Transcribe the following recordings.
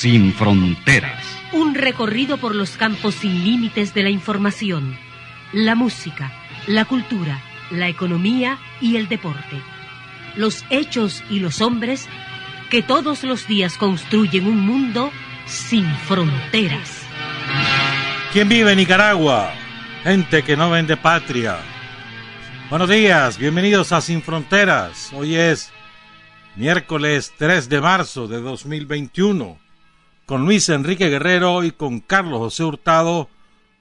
Sin fronteras. Un recorrido por los campos sin límites de la información, la música, la cultura, la economía y el deporte. Los hechos y los hombres que todos los días construyen un mundo sin fronteras. ¿Quién vive en Nicaragua? Gente que no vende patria. Buenos días, bienvenidos a Sin Fronteras. Hoy es miércoles 3 de marzo de 2021 con Luis Enrique Guerrero y con Carlos José Hurtado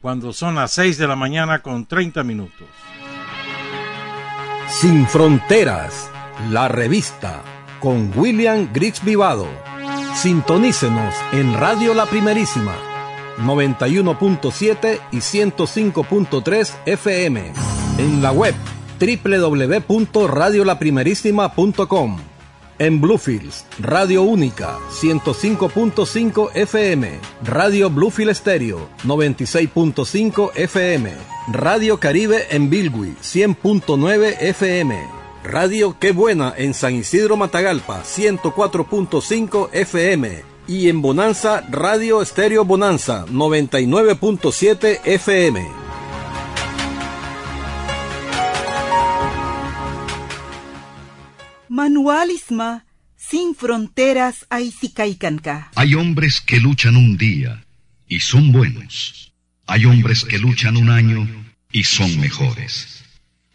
cuando son las 6 de la mañana con 30 minutos. Sin Fronteras, la revista con William Griggs Vivado. Sintonícenos en Radio La Primerísima 91.7 y 105.3 FM. En la web www.radiolaprimerísima.com en Bluefields, Radio Única, 105.5 FM, Radio Bluefield Stereo, 96.5 FM, Radio Caribe en Bilwi, 100.9 FM, Radio Qué Buena en San Isidro Matagalpa, 104.5 FM, y en Bonanza, Radio Estéreo Bonanza, 99.7 FM. Manualisma sin fronteras Aizikaikanka. Hay hombres que luchan un día y son buenos. Hay hombres que luchan un año y son mejores.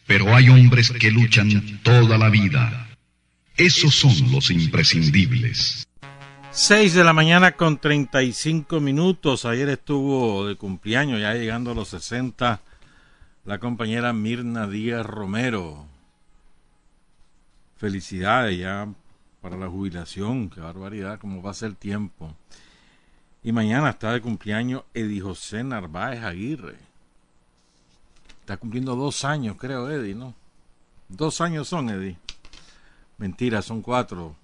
Pero hay hombres que luchan toda la vida. Esos son los imprescindibles. 6 de la mañana con 35 minutos. Ayer estuvo de cumpleaños, ya llegando a los 60, la compañera Mirna Díaz Romero. Felicidades ya para la jubilación, qué barbaridad, cómo va a ser el tiempo. Y mañana está de cumpleaños Eddie José Narváez Aguirre. Está cumpliendo dos años, creo, Eddie, ¿no? Dos años son, Eddie. Mentira, son cuatro.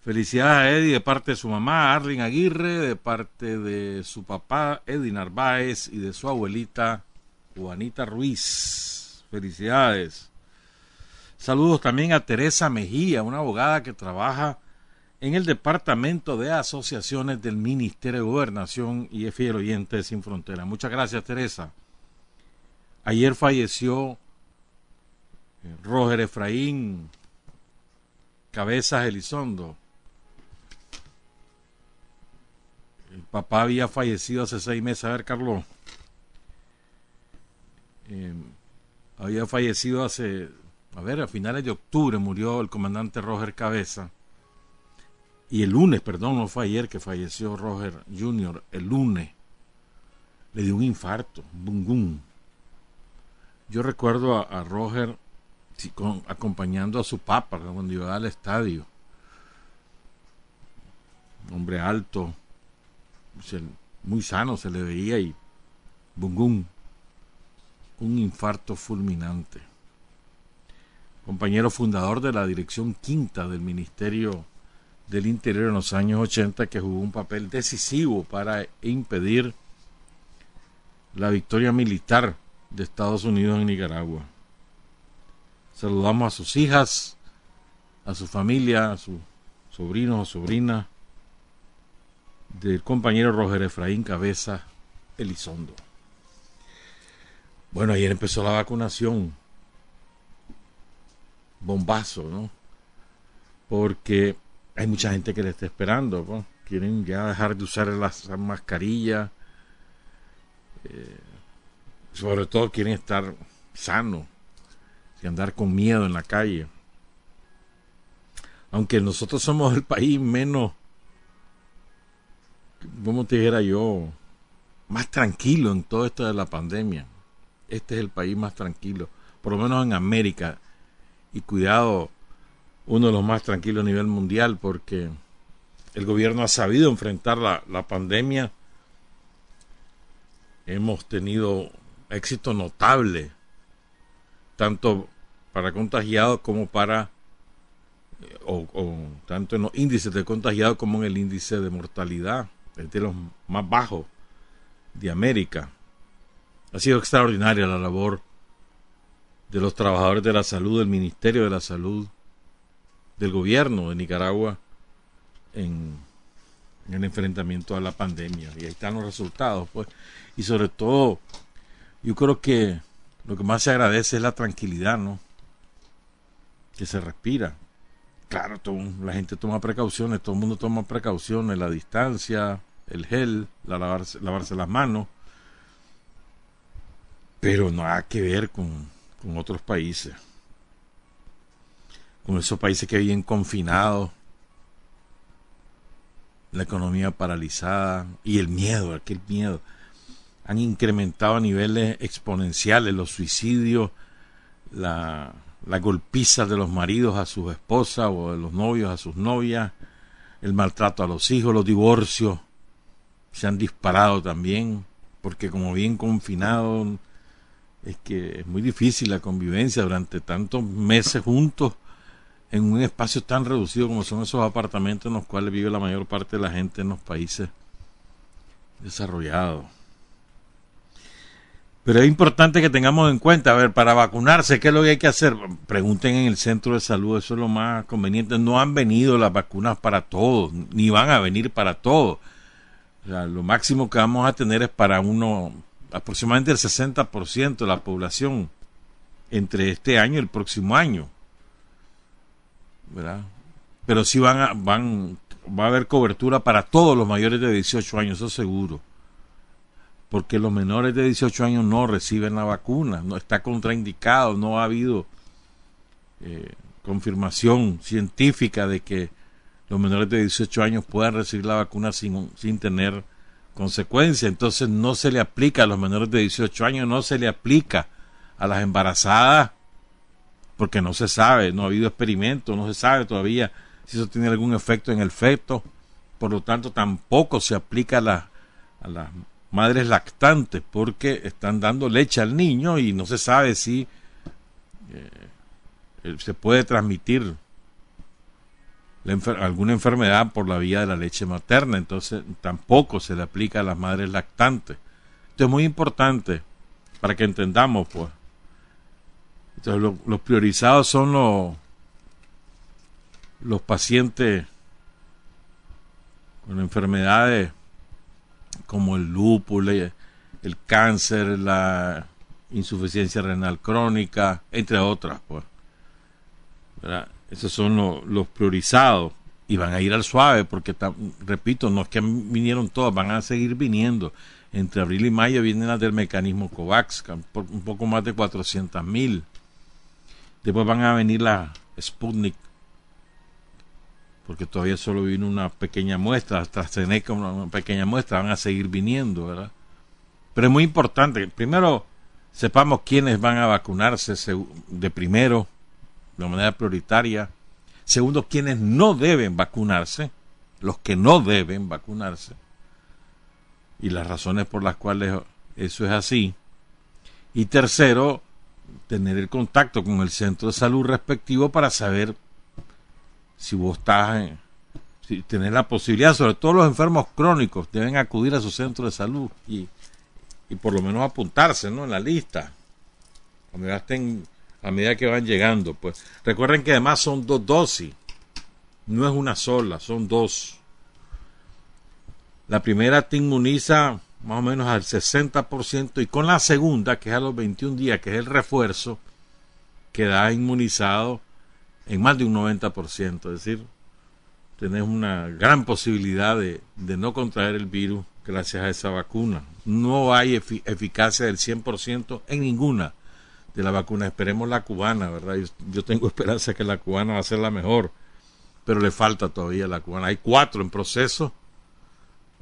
Felicidades a Eddie de parte de su mamá, Arlene Aguirre, de parte de su papá, Eddie Narváez, y de su abuelita, Juanita Ruiz. Felicidades. Saludos también a Teresa Mejía, una abogada que trabaja en el Departamento de Asociaciones del Ministerio de Gobernación y es fiel oyente de Sin Frontera. Muchas gracias, Teresa. Ayer falleció eh, Roger Efraín Cabezas Elizondo. El papá había fallecido hace seis meses. A ver, Carlos. Eh, había fallecido hace a ver, a finales de octubre murió el comandante Roger Cabeza. Y el lunes, perdón, no fue ayer que falleció Roger Jr., el lunes le dio un infarto, bum. Yo recuerdo a, Roger acompañando a su papa cuando iba al estadio. hombre alto, muy sano se le veía y bum, un infarto fulminante compañero fundador de la Dirección Quinta del Ministerio del Interior en los años 80, que jugó un papel decisivo para impedir la victoria militar de Estados Unidos en Nicaragua. Saludamos a sus hijas, a su familia, a sus sobrinos o sobrinas del compañero Roger Efraín Cabeza Elizondo. Bueno, ayer empezó la vacunación bombazo, ¿no? Porque hay mucha gente que le está esperando, ¿no? Quieren ya dejar de usar las mascarillas. Eh, sobre todo quieren estar sanos, y andar con miedo en la calle. Aunque nosotros somos el país menos, como te dijera yo, más tranquilo en todo esto de la pandemia. Este es el país más tranquilo, por lo menos en América y cuidado, uno de los más tranquilos a nivel mundial porque el gobierno ha sabido enfrentar la, la pandemia. Hemos tenido éxito notable, tanto para contagiados como para, o, tanto en los índices de contagiados como en el índice de mortalidad, es de los más bajos de América. Ha sido extraordinaria la labor de los trabajadores de la salud, del Ministerio de la Salud, del gobierno de Nicaragua en, el enfrentamiento a la pandemia. Y ahí están los resultados, pues. Y sobre todo, yo creo que lo que más se agradece es la tranquilidad, ¿no? Que se respira. Claro, la gente toma precauciones, todo el mundo toma precauciones, la distancia, el gel, la lavarse, lavarse las manos, pero nada que ver con, con otros países, con esos países que viven confinados, la economía paralizada y el miedo, aquel miedo. Han incrementado a niveles exponenciales los suicidios, la, la golpiza de los maridos a sus esposas o de los novios a sus novias, el maltrato a los hijos, los divorcios se han disparado también, porque como bien confinados, es que es muy difícil la convivencia durante tantos meses juntos en un espacio tan reducido como son esos apartamentos en los cuales vive la mayor parte de la gente en los países desarrollados. Pero es importante que tengamos en cuenta, a ver, para vacunarse, ¿qué es lo que hay que hacer? Pregunten en el centro de salud, eso es lo más conveniente. No han venido las vacunas para todos, ni van a venir para todos. lo máximo que vamos a tener es para uno, aproximadamente el 60% de la población entre este año y el próximo año. ¿verdad? Pero sí van a, van, va a haber cobertura para todos los mayores de 18 años, eso seguro. Porque los menores de 18 años no reciben la vacuna, no está contraindicado, no ha habido eh, confirmación científica de que los menores de 18 años puedan recibir la vacuna sin, sin tener consecuencias. Entonces no se le aplica a los menores de 18 años, no se le aplica a las embarazadas porque no se sabe, no ha habido experimentos, no se sabe todavía si eso tiene algún efecto en el feto, por lo tanto tampoco se aplica a, a las madres lactantes porque están dando leche al niño y no se sabe si eh, se puede transmitir alguna enfermedad por la vía de la leche materna, entonces tampoco se le aplica a las madres lactantes. Esto es muy importante para que entendamos, pues, entonces, los priorizados son los, los pacientes con enfermedades como el lúpulo, el cáncer, la insuficiencia renal crónica, entre otras. Pues. Esos son los priorizados y van a ir al suave porque, repito, no es que vinieron todas, van a seguir viniendo. Entre abril y mayo vienen las del mecanismo COVAX, un poco más de 400 mil. Después van a venir la Sputnik, porque todavía solo vino una pequeña muestra, hasta AstraZeneca una pequeña muestra, van a seguir viniendo, ¿verdad? Pero es muy importante, primero sepamos quiénes van a vacunarse de primero, de manera prioritaria. Segundo, quiénes no deben vacunarse, los que no deben vacunarse, y las razones por las cuales eso es así. Y tercero, tener el contacto con el centro de salud respectivo para saber si vos estás, si tenés la posibilidad, sobre todo los enfermos crónicos deben acudir a su centro de salud y, y por lo menos apuntarse ¿no? en la lista. Cuando ya estén, a medida que van llegando, pues recuerden que además son dos dosis, no es una sola, son dos. La primera te inmuniza más o menos al 60% y con la segunda, que es a los 21 días, que es el refuerzo, queda inmunizado en más de un 90%, es decir, tenés una gran posibilidad de, no contraer el virus gracias a esa vacuna. No hay eficacia del 100% en ninguna de las vacunas. Esperemos la cubana, ¿verdad? Yo, tengo esperanza que la cubana va a ser la mejor, pero le falta todavía la cubana. Hay cuatro en proceso.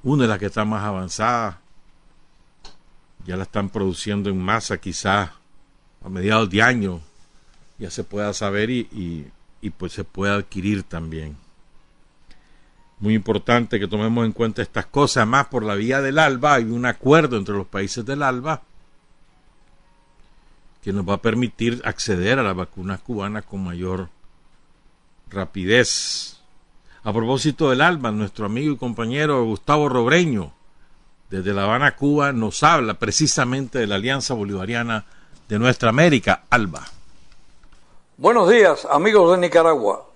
Una de las que está más avanzada ya la están produciendo en masa quizás a mediados de año ya se pueda saber y, y, pues se pueda adquirir también. Muy importante que tomemos en cuenta estas cosas, más por la vía del ALBA hay un acuerdo entre los países del ALBA que nos va a permitir acceder a las vacunas cubanas con mayor rapidez. A propósito del ALBA, nuestro amigo y compañero Gustavo Robreño, desde La Habana, Cuba, nos habla precisamente de la Alianza Bolivariana de nuestra América, ALBA. Buenos días, amigos de Nicaragua.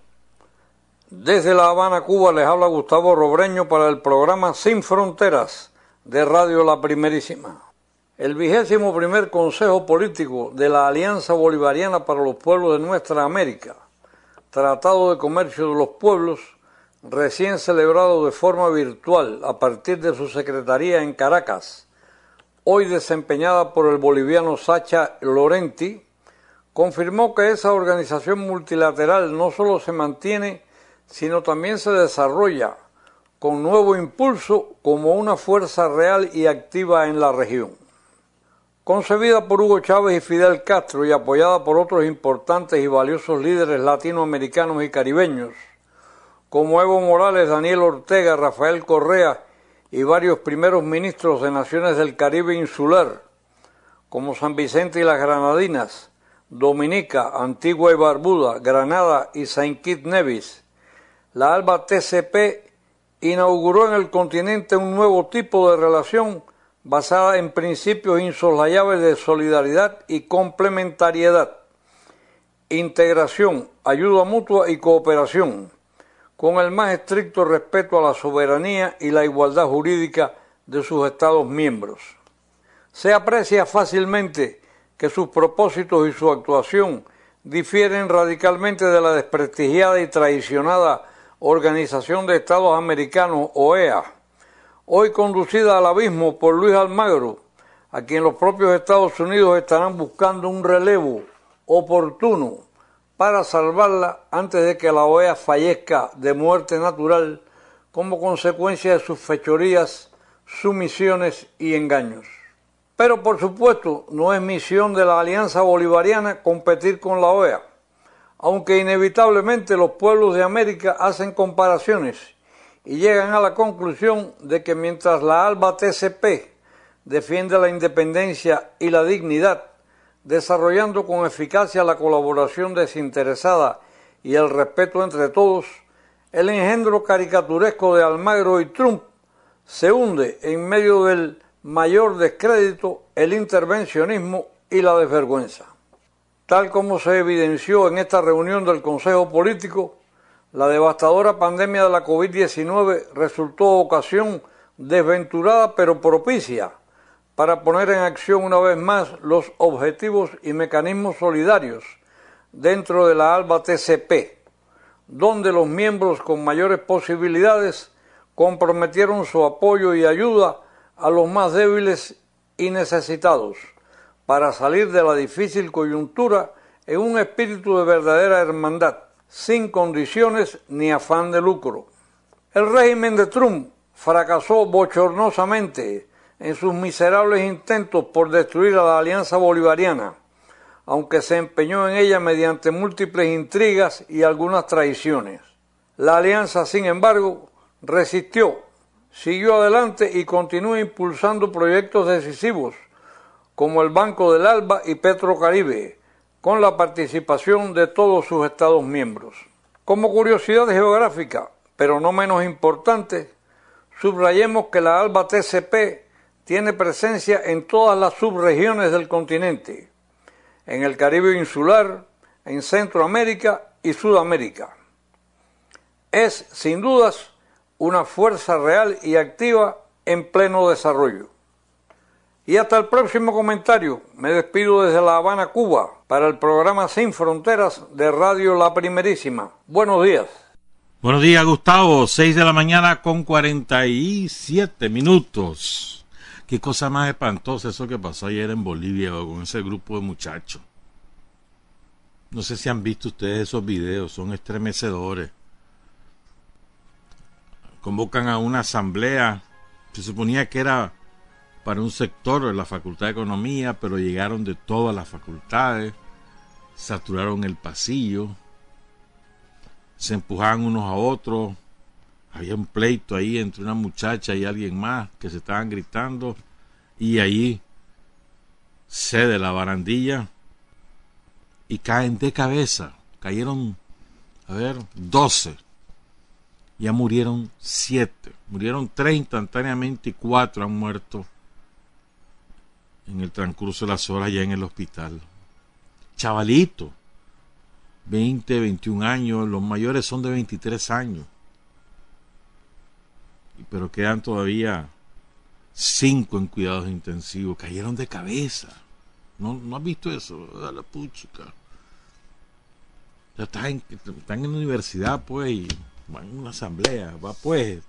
Desde La Habana, Cuba, les habla Gustavo Robreño para el programa Sin Fronteras de Radio La Primerísima. El vigésimo primer Consejo Político de la Alianza Bolivariana para los Pueblos de Nuestra América, Tratado de Comercio de los Pueblos, recién celebrado de forma virtual a partir de su secretaría en Caracas, hoy desempeñada por el boliviano Sacha Lorenti, confirmó que esa organización multilateral no solo se mantiene, sino también se desarrolla con nuevo impulso como una fuerza real y activa en la región. Concebida por Hugo Chávez y Fidel Castro y apoyada por otros importantes y valiosos líderes latinoamericanos y caribeños, como Evo Morales, Daniel Ortega, Rafael Correa y varios primeros ministros de naciones del Caribe insular, como San Vicente y las Granadinas, Dominica, Antigua y Barbuda, Granada y Saint Kitts Nevis, la ALBA TCP inauguró en el continente un nuevo tipo de relación basada en principios insoslayables de solidaridad y complementariedad, integración, ayuda mutua y cooperación, con el más estricto respeto a la soberanía y la igualdad jurídica de sus Estados miembros. Se aprecia fácilmente que sus propósitos y su actuación difieren radicalmente de la desprestigiada y traicionada Organización de Estados Americanos, OEA, hoy conducida al abismo por Luis Almagro, a quien los propios Estados Unidos estarán buscando un relevo oportuno para salvarla antes de que la OEA fallezca de muerte natural como consecuencia de sus fechorías, sumisiones y engaños. Pero por supuesto no es misión de la Alianza Bolivariana competir con la OEA, aunque inevitablemente los pueblos de América hacen comparaciones y llegan a la conclusión de que mientras la ALBA TCP defiende la independencia y la dignidad, desarrollando con eficacia la colaboración desinteresada y el respeto entre todos, el engendro caricaturesco de Almagro y Trump se hunde en medio del mayor descrédito, el intervencionismo y la desvergüenza. Tal como se evidenció en esta reunión del Consejo Político, la devastadora pandemia de la COVID-19 resultó ocasión desventurada pero propicia para poner en acción una vez más los objetivos y mecanismos solidarios dentro de la ALBA TCP, donde los miembros con mayores posibilidades comprometieron su apoyo y ayuda a los más débiles y necesitados para salir de la difícil coyuntura en un espíritu de verdadera hermandad, sin condiciones ni afán de lucro. El régimen de Trump fracasó bochornosamente en sus miserables intentos por destruir a la Alianza Bolivariana, aunque se empeñó en ella mediante múltiples intrigas y algunas traiciones. La alianza, sin embargo, resistió siguió adelante y continúa impulsando proyectos decisivos como el Banco del Alba y Petrocaribe, con la participación de todos sus Estados miembros. Como curiosidad geográfica, pero no menos importante, subrayemos que la ALBA TCP tiene presencia en todas las subregiones del continente, en el Caribe insular, en Centroamérica y Sudamérica. Es, sin dudas, una fuerza real y activa en pleno desarrollo. Y hasta el próximo comentario. Me despido desde La Habana, Cuba, para el programa Sin Fronteras de Radio La Primerísima. Buenos días. Buenos días, Gustavo. Seis de la mañana con cuarenta y siete minutos. Qué cosa más espantosa eso que pasó ayer en Bolivia con ese grupo de muchachos. No sé si han visto ustedes esos videos, son estremecedores convocan a una asamblea, se suponía que era para un sector de la Facultad de Economía, pero llegaron de todas las facultades, saturaron el pasillo, se empujaban unos a otros, había un pleito ahí entre una muchacha y alguien más que se estaban gritando y ahí cede la barandilla y caen de cabeza. Cayeron, a ver, doce. Ya murieron siete. Murieron tres instantáneamente y cuatro han muerto en el transcurso de las horas ya en el hospital. Chavalito, 20, 21 años, los mayores son de 23 años. Pero quedan todavía cinco en cuidados intensivos. Cayeron de cabeza. ¿No, no has visto eso? La puchica. Ya están están en la universidad, pues, y van a una asamblea. Va, pues,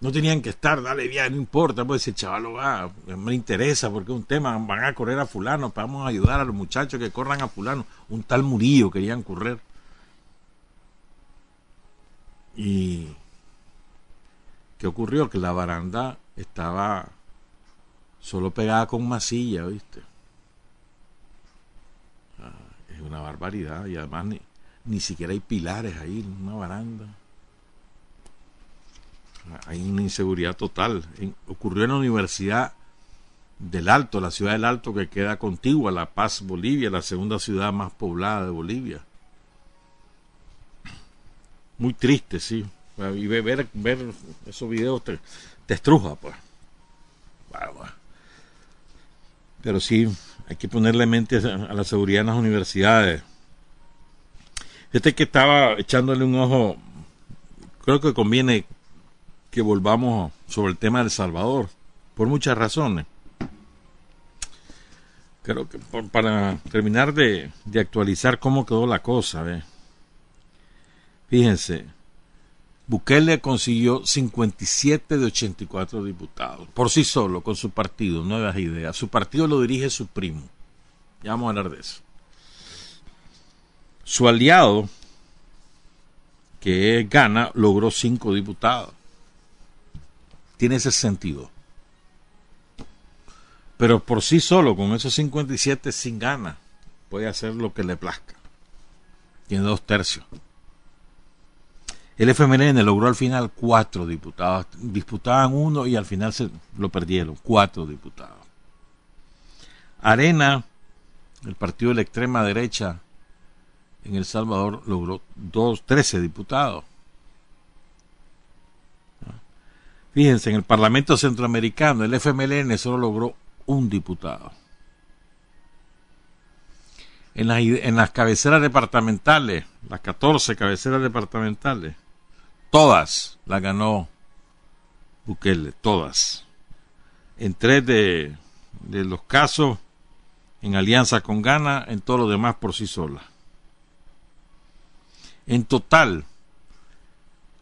no tenían que estar, dale bien, no importa, pues el chaval va, me interesa porque es un tema, van a correr a fulano, vamos a ayudar a los muchachos que corran a fulano, un tal Murillo querían correr. Y ¿qué ocurrió? Que la baranda estaba solo pegada con masilla, ¿viste? Ah, es una barbaridad y además ni, ni siquiera hay pilares ahí, una baranda hay una inseguridad total. ocurrió en la Universidad del Alto, la ciudad del Alto que queda contigua a La Paz, Bolivia, la segunda ciudad más poblada de Bolivia. Muy triste, sí. Y ver, ver esos videos te, estruja, pues. Pero sí, hay que ponerle mente a la seguridad en las universidades. Este que estaba echándole un ojo, creo que conviene que volvamos sobre el tema del Salvador, por muchas razones. Creo que para terminar de, actualizar cómo quedó la cosa, ¿ve? fíjense, Bukele consiguió 57 de 84 diputados, por sí solo, con su partido, nuevas ideas. Su partido lo dirige su primo. Ya vamos a hablar de eso. Su aliado, que es Gana, logró 5 diputados tiene ese sentido. Pero por sí solo, con esos 57 sin gana, puede hacer lo que le plazca. Tiene dos tercios. El FMLN logró al final cuatro diputados. Disputaban uno y al final se lo perdieron. Cuatro diputados. Arena, el partido de la extrema derecha en El Salvador, logró dos, 13 diputados. Fíjense, en el Parlamento Centroamericano el FMLN solo logró un diputado. En las, en las cabeceras departamentales, las 14 cabeceras departamentales, todas las ganó Bukele, todas. En tres de, de los casos, en alianza con Gana, en todo lo demás por sí sola. En total,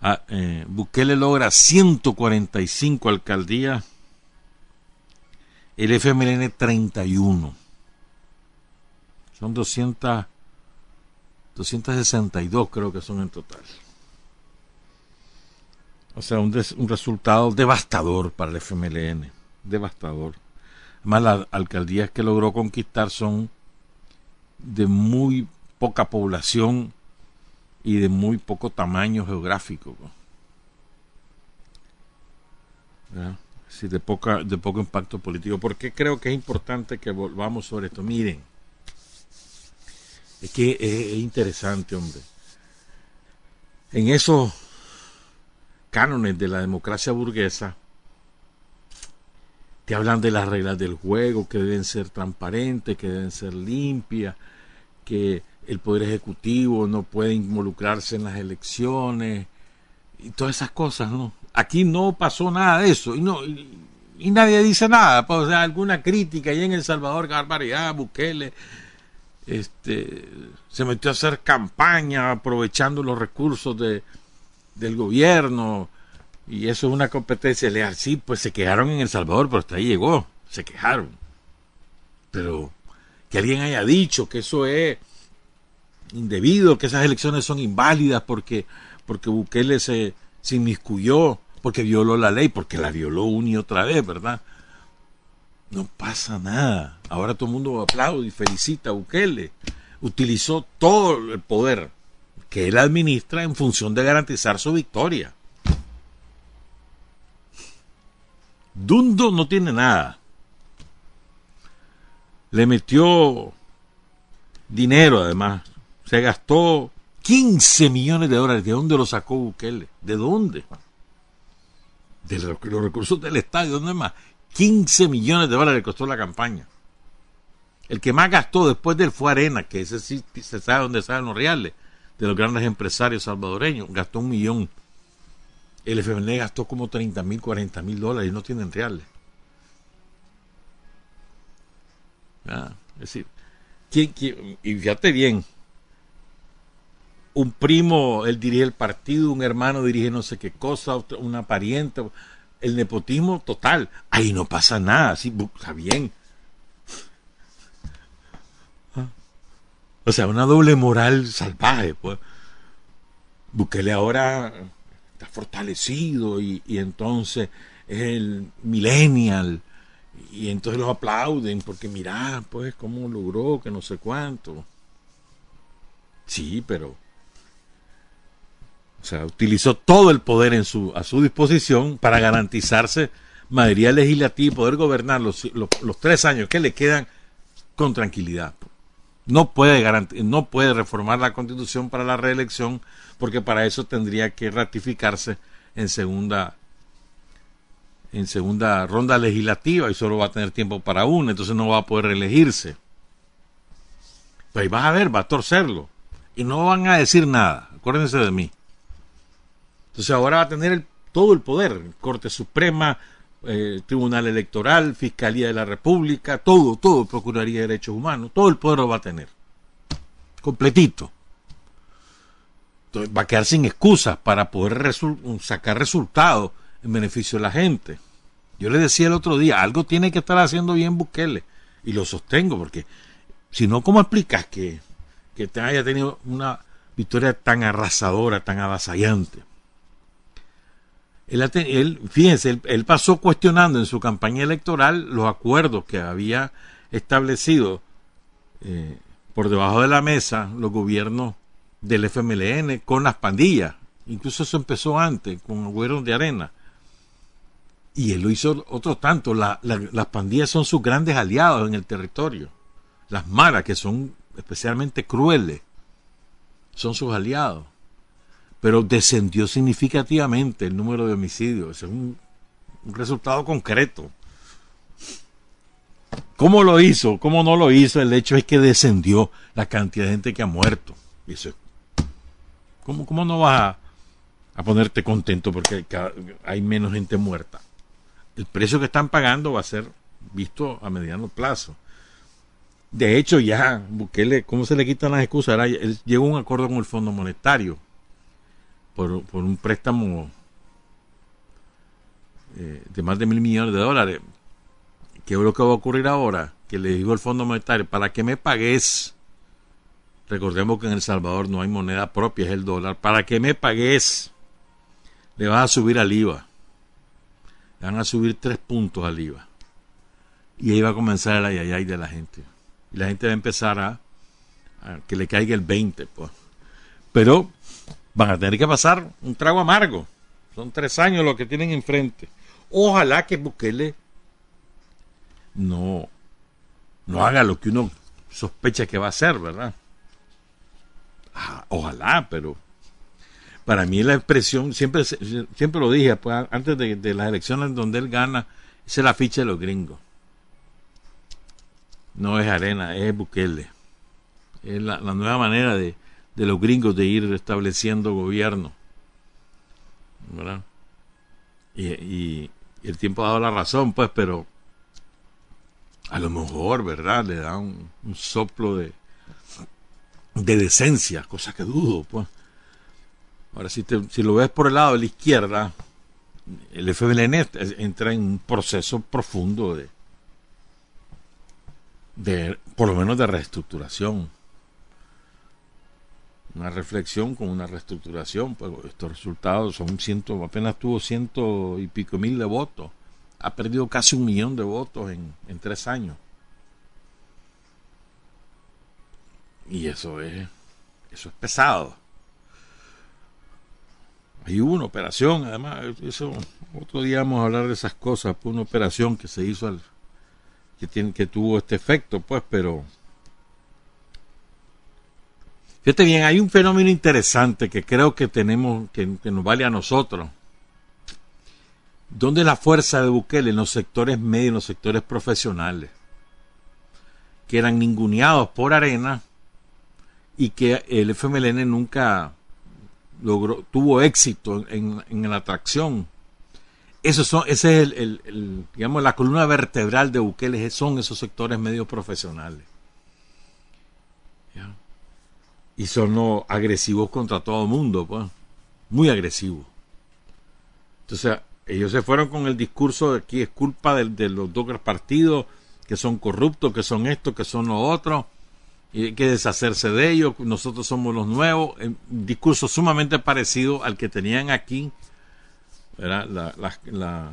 Ah, eh, Bukele logra 145 alcaldías, el FMLN 31. Son 200, 262 creo que son en total. O sea, un, un resultado devastador para el FMLN, devastador. Además, las alcaldías que logró conquistar son de muy poca población y de muy poco tamaño geográfico. de, poca, de poco impacto político. ¿Por qué creo que es importante que volvamos sobre esto? Miren, es que es, interesante, hombre. En esos cánones de la democracia burguesa, te hablan de las reglas del juego, que deben ser transparentes, que deben ser limpias, que el Poder Ejecutivo no puede involucrarse en las elecciones y todas esas cosas, ¿no? Aquí no pasó nada de eso y no y, nadie dice nada, pues, o sea, alguna crítica y en El Salvador, barbaridad, Bukele este se metió a hacer campaña aprovechando los recursos de, del gobierno y eso es una competencia leal. Sí, pues se quejaron en El Salvador, pero hasta ahí llegó, se quejaron. Pero que alguien haya dicho que eso es indebido, que esas elecciones son inválidas porque, porque Bukele se, se inmiscuyó, porque violó la ley, porque la violó una y otra vez, ¿verdad? No pasa nada. Ahora todo el mundo aplaude y felicita a Bukele. Utilizó todo el poder, que él administra en función de garantizar su victoria. Dundo no tiene nada. Le metió dinero además. Se gastó 15 millones de dólares. ¿De dónde lo sacó Bukele? ¿De dónde? De los, recursos del Estado. ¿Dónde más? 15 millones de dólares costó la campaña. El que más gastó después del fue Arena, que ese sí se sabe dónde salen los reales, de los grandes empresarios salvadoreños. Gastó un millón. El FML gastó como 30 mil, 40 mil dólares y no tienen reales. Ah, es decir, ¿quién, y fíjate bien, un primo, él dirige el partido, un hermano dirige no sé qué cosa, una pariente, el nepotismo total. Ahí no pasa nada, sí, está bien. O sea, una doble moral salvaje, pues. Bukele ahora está fortalecido y, entonces es el millennial y entonces los aplauden porque mira, pues, cómo logró que no sé cuánto. Sí, pero o sea, utilizó todo el poder en su, a su disposición para garantizarse mayoría legislativa y poder gobernar los, los, tres años que le quedan con tranquilidad. No puede, no puede reformar la constitución para la reelección porque para eso tendría que ratificarse en segunda en segunda ronda legislativa y solo va a tener tiempo para una, entonces no va a poder reelegirse. Pues vas a ver, va a torcerlo. Y no van a decir nada, acuérdense de mí. Entonces ahora va a tener todo el poder, Corte Suprema, eh, Tribunal Electoral, Fiscalía de la República, todo, todo, Procuraría de Derechos Humanos, todo el poder lo va a tener. Completito. Entonces va a quedar sin excusas para poder sacar resultados en beneficio de la gente. Yo le decía el otro día, algo tiene que estar haciendo bien Bukele, y lo sostengo, porque si no, ¿cómo explicas que, que te haya tenido una victoria tan arrasadora, tan avasallante? Él, fíjense, él, pasó cuestionando en su campaña electoral los acuerdos que había establecido eh, por debajo de la mesa los gobiernos del FMLN con las pandillas. Incluso eso empezó antes, con el gobierno de Arena. Y él lo hizo otro tanto. las pandillas son sus grandes aliados en el territorio. Las maras, que son especialmente crueles, son sus aliados pero descendió significativamente el número de homicidios. es un, resultado concreto. ¿Cómo lo hizo? ¿Cómo no lo hizo? El hecho es que descendió la cantidad de gente que ha muerto. eso, ¿cómo, ¿Cómo no vas a, ponerte contento porque hay menos gente muerta? El precio que están pagando va a ser visto a mediano plazo. De hecho, ya Bukele, ¿cómo se le quitan las excusas? Llegó un acuerdo con el Fondo Monetario por, un préstamo eh, de más de mil millones de dólares. ¿Qué es lo que va a ocurrir ahora? Que le digo al Fondo Monetario, para que me pagues, recordemos que en El Salvador no hay moneda propia, es el dólar, para que me pagues, le vas a subir al IVA. Le van a subir tres puntos al IVA. Y ahí va a comenzar el ayayay de la gente. Y la gente va a empezar a, a que le caiga el 20, pues. Pero van a tener que pasar un trago amargo. Son tres años lo que tienen enfrente. Ojalá que Bukele no, no haga lo que uno sospecha que va a hacer, ¿verdad? Ah, ojalá, pero para mí la expresión, siempre, siempre lo dije, pues, antes de, las elecciones donde él gana, es la ficha de los gringos. No es arena, es Bukele. Es la nueva manera de, de los gringos de ir estableciendo gobierno. ¿verdad? Y, el tiempo ha dado la razón, pues, pero a lo mejor, ¿verdad? Le da un, soplo de, de decencia, cosa que dudo, pues. Ahora, si, si lo ves por el lado de la izquierda, el FBLN entra en un proceso profundo de, por lo menos de reestructuración una reflexión con una reestructuración, pues estos resultados son ciento, apenas tuvo ciento y pico mil de votos, ha perdido casi un millón de votos en, en tres años. Y eso es, eso es pesado. Hubo una operación, además, eso, otro día vamos a hablar de esas cosas, fue una operación que se hizo, al, que, tiene, que tuvo este efecto, pues, pero... Fíjate bien, hay un fenómeno interesante que creo que tenemos, que, nos vale a nosotros. ¿Dónde la fuerza de Bukele? En los sectores medios, en los sectores profesionales, que eran ninguneados por arena y que el FMLN nunca logró, tuvo éxito en, en la atracción. Eso son, ese es el, el, digamos, la columna vertebral de Bukele, son esos sectores medios profesionales. ¿Ya? Y son agresivos contra todo el mundo, pues. Muy agresivos. Entonces, ellos se fueron con el discurso de que es culpa de, de los dos partidos, que son corruptos, que son esto, que son lo otro y hay que deshacerse de ellos, nosotros somos los nuevos, un discurso sumamente parecido al que tenían aquí la, la, la,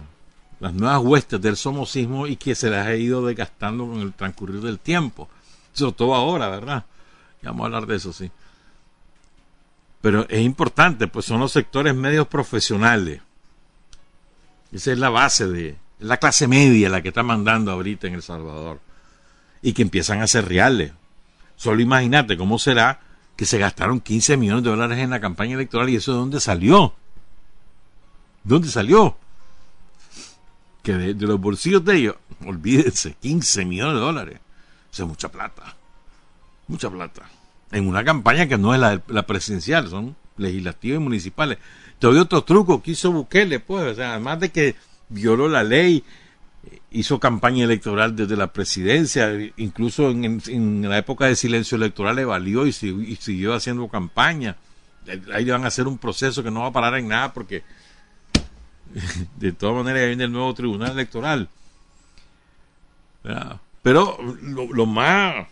las nuevas huestes del somosismo y que se las ha ido desgastando con el transcurrir del tiempo, sobre todo ahora, ¿verdad? Vamos a hablar de eso, sí. Pero es importante, pues son los sectores medios profesionales. Esa es la base de la clase media la que está mandando ahorita en El Salvador y que empiezan a ser reales Solo imagínate cómo será que se gastaron 15 millones de dólares en la campaña electoral y eso de dónde salió. ¿Dónde salió? Que de, de los bolsillos de ellos, olvídense, 15 millones de dólares. Eso es mucha plata. Mucha plata. En una campaña que no es la, la presidencial, son legislativas y municipales. Todavía otro truco que hizo Bukele, pues, o sea, además de que violó la ley, hizo campaña electoral desde la presidencia, incluso en, en la época de silencio electoral le valió y, siguió haciendo campaña. Ahí van a hacer un proceso que no va a parar en nada porque de todas maneras viene el nuevo tribunal electoral. Pero lo, más,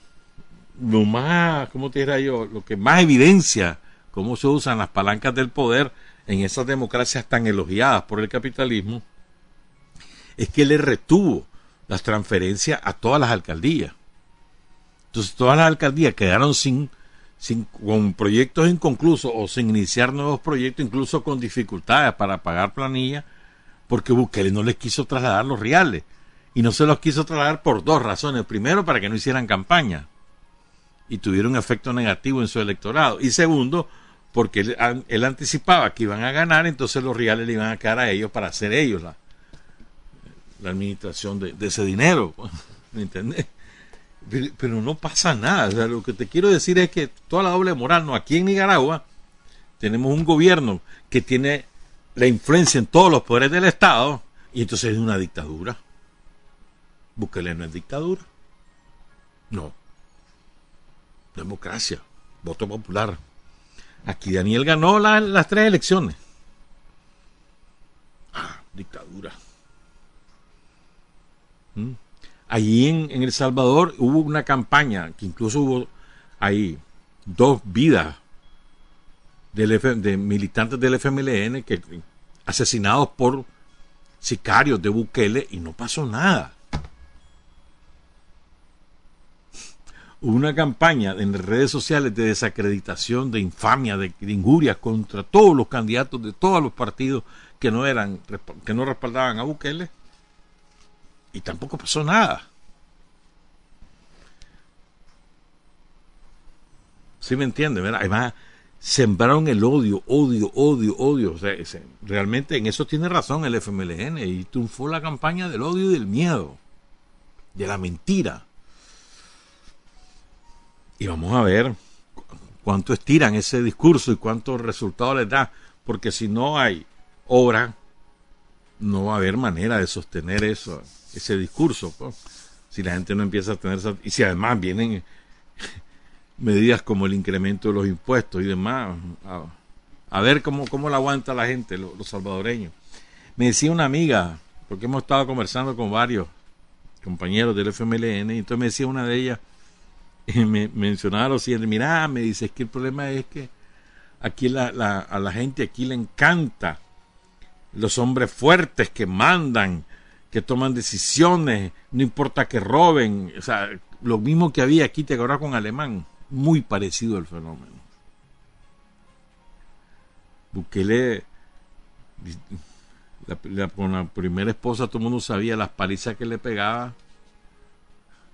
lo más, ¿cómo te diría yo? Lo que más evidencia cómo se usan las palancas del poder en esas democracias tan elogiadas por el capitalismo es que le retuvo las transferencias a todas las alcaldías. Entonces todas las alcaldías quedaron sin, sin con proyectos inconclusos o sin iniciar nuevos proyectos, incluso con dificultades para pagar planilla, porque Bukele no les quiso trasladar los reales. Y no se los quiso trasladar por dos razones. Primero, para que no hicieran campaña y tuvieron efecto negativo en su electorado. Y segundo, porque él, anticipaba que iban a ganar, entonces los reales le iban a quedar a ellos para hacer ellos la, la administración de, ese dinero. ¿Me entiendes? Pero, no pasa nada. Lo que te quiero decir es que toda la doble moral, no, aquí en Nicaragua tenemos un gobierno que tiene la influencia en todos los poderes del Estado y entonces es una dictadura. Búsquele no es dictadura. No. Democracia. Voto popular. Aquí Daniel ganó la, las tres elecciones. Ah, dictadura. ¿Mm? Allí en, El Salvador hubo una campaña que incluso hubo ahí dos vidas de militantes del FMLN que asesinados por sicarios de Bukele y no pasó nada. Una campaña en redes sociales de desacreditación, de infamia, de, de injurias contra todos los candidatos de todos los partidos que no eran que no respaldaban a Bukele y tampoco pasó nada. ¿Sí me entiende? ¿verdad? Además, sembraron el odio, odio, odio, odio. O sea, realmente en eso tiene razón el FMLN y triunfó la campaña del odio y del miedo, de la mentira. Y vamos a ver cuánto estiran ese discurso y cuántos resultados les da, porque si no hay obra, no va a haber manera de sostener eso ese discurso. Si la gente no empieza a tener y si además vienen medidas como el incremento de los impuestos y demás, a, ver cómo, cómo la aguanta la gente, los, los, salvadoreños. Me decía una amiga, porque hemos estado conversando con varios compañeros del FMLN, y entonces me decía una de ellas, me mencionaba lo siguiente, mira, me dice, que el problema es que aquí a la gente aquí le encanta los hombres fuertes que mandan, que toman decisiones, no importa que roben, o sea, lo mismo que había aquí, te acuerdas con Alemán, muy parecido el fenómeno. Bukele con la primera esposa todo el mundo sabía las palizas que le pegaba,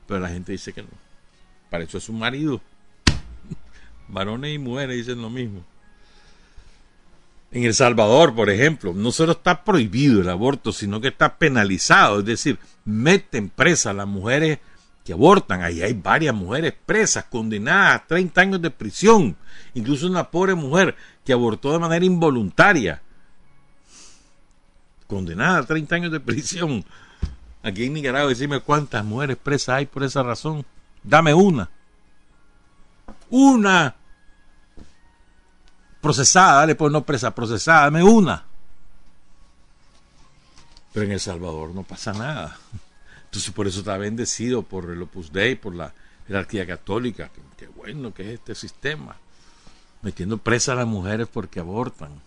pero la gente dice que no. Para eso es su marido. Varones y mujeres dicen lo mismo. En El Salvador, por ejemplo, no solo está prohibido el aborto, sino que está penalizado. Es decir, meten presa a las mujeres que abortan. Ahí hay varias mujeres presas, condenadas a 30 años de prisión. Incluso una pobre mujer que abortó de manera involuntaria. Condenada a 30 años de prisión. Aquí en Nicaragua, decime cuántas mujeres presas hay por esa razón. Dame una. Una procesada, dale pues no presa, procesada, dame una. Pero en El Salvador no pasa nada. Entonces por eso está bendecido por el Opus Dei, por la jerarquía católica. Qué bueno que es este sistema. Metiendo presa a las mujeres porque abortan.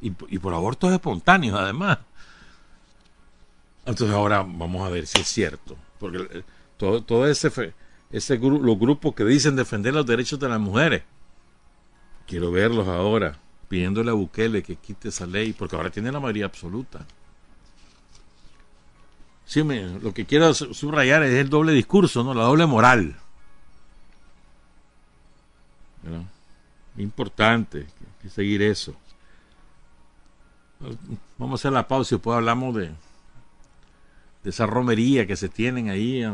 Y, y por abortos espontáneos además. Entonces ahora vamos a ver si es cierto. Porque eh, todo, todo ese, ese los grupos que dicen defender los derechos de las mujeres Quiero verlos ahora, pidiéndole a Bukele que quite esa ley, porque ahora tiene la mayoría absoluta. Sí, lo que quiero subrayar es el doble discurso, ¿no? La doble moral. Importante que, seguir eso. Vamos a hacer la pausa y después hablamos de, de esa romería que se tienen ahí.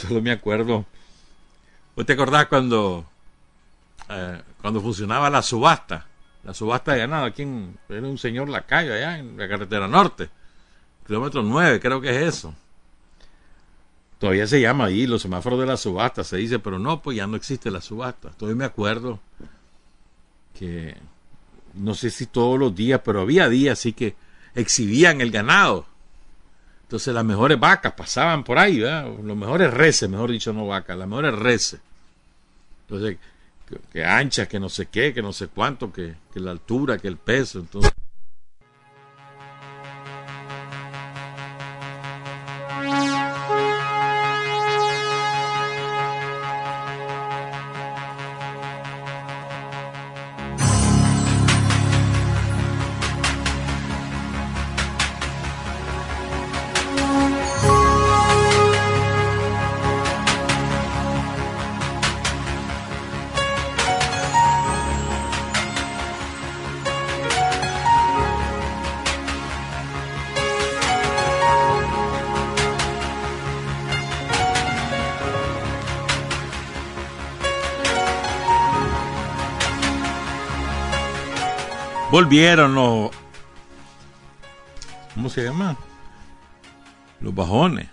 Solo me acuerdo. ¿Vos te acordás cuando eh, cuando funcionaba la subasta, la subasta de ganado, aquí era un señor la calle allá en la carretera norte, kilómetro 9, creo que es eso. Todavía se llama ahí los semáforos de la subasta, se dice, pero no, pues ya no existe la subasta. Todavía me acuerdo que, no sé si todos los días, pero había días así que exhibían el ganado. Entonces las mejores vacas pasaban por ahí, los mejores reces, mejor dicho, no vacas, las mejores reces. Entonces que, ancha, que no sé qué, que no sé cuánto, que, que la altura, que el peso. Entonces, volvieron los. ¿Cómo se llama? Los bajones.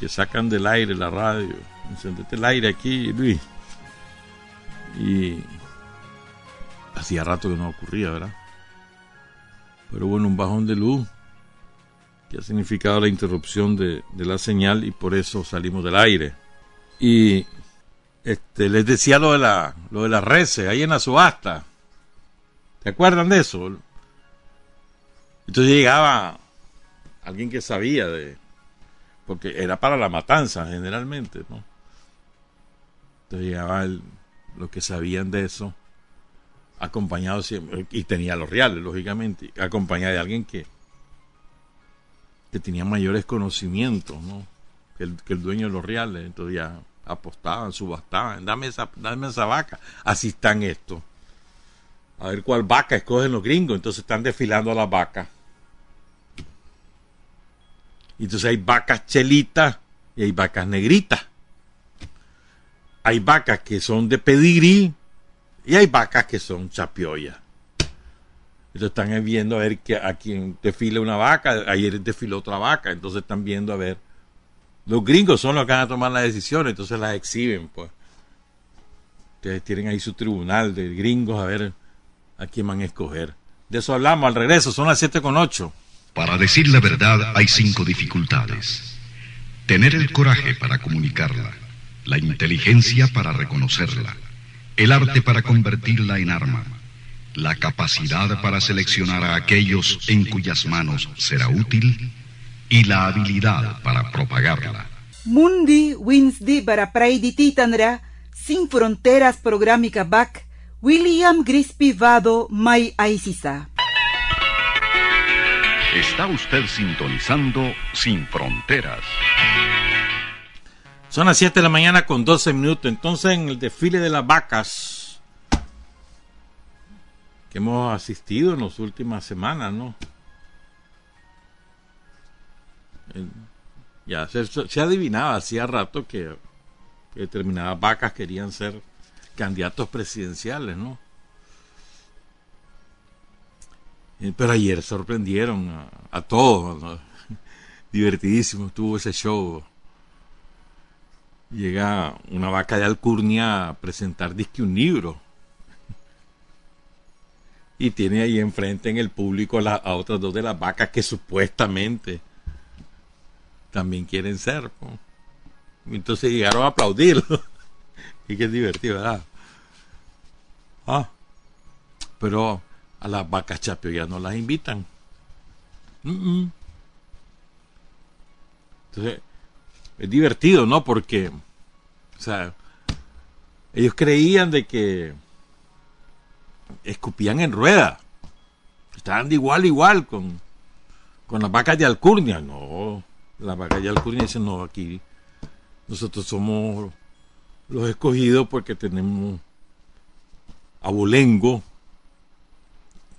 Que sacan del aire la radio. Encendete el aire aquí, Luis. Y. Hacía rato que no ocurría, ¿verdad? Pero bueno, un bajón de luz que ha significado la interrupción de, de la señal y por eso salimos del aire. Y este, les decía lo de la, lo de las reces, ahí en la subasta. ¿Se acuerdan de eso? Entonces llegaba alguien que sabía de... Porque era para la matanza generalmente, ¿no? Entonces llegaba los que sabían de eso, acompañado siempre, y tenía los reales, lógicamente, acompañado de alguien que, que tenía mayores conocimientos, ¿no? Que el, que el dueño de los reales. Entonces ya apostaban, subastaban, dame esa, dame esa vaca. Así están estos a ver cuál vaca escogen los gringos. Entonces están desfilando a las vacas. Y entonces hay vacas chelitas y hay vacas negritas. Hay vacas que son de pedigrí y hay vacas que son chapioyas. Entonces están viendo a ver que a quién desfila una vaca, ayer desfiló otra vaca, entonces están viendo a ver. Los gringos son los que van a tomar las decisiones, entonces las exhiben, pues. Ustedes tienen ahí su tribunal de gringos a ver a quién van a escoger. De eso hablamos al regreso, son las siete con ocho. Para decir la verdad hay cinco dificultades. Tener el coraje para comunicarla, la inteligencia para reconocerla, el arte para convertirla en arma, la capacidad para seleccionar a aquellos en cuyas manos será útil y la habilidad para propagarla. Mundi Winsdi para Praidi Titanra, sin fronteras programica back William Grisby Vado Mai Aisisa. Está usted sintonizando Sin Fronteras. Son las 7 de la mañana con 12 minutos. Entonces, en el desfile de las vacas que hemos asistido en las últimas semanas, ¿no? Ya se, se adivinaba hacía rato que, que determinadas vacas querían ser candidatos presidenciales, ¿no? Eh, pero ayer sorprendieron a, todos, ¿no? divertidísimo estuvo ese show. Llega una vaca de Alcurnia a presentar disque un libro. Y tiene ahí enfrente en el público a, a otras dos de las vacas que supuestamente también quieren ser. Entonces llegaron a aplaudirlo. y qué divertido, ¿verdad? Ah, pero a las vacas chapio ya no las invitan. Entonces, es divertido, ¿no? Porque, o sea, ellos creían de que escupían en rueda. Estaban de igual igual con, con las vacas de Alcurnia. No, las vacas de Alcurnia dicen, no, aquí nosotros somos los escogidos porque tenemos abolengo,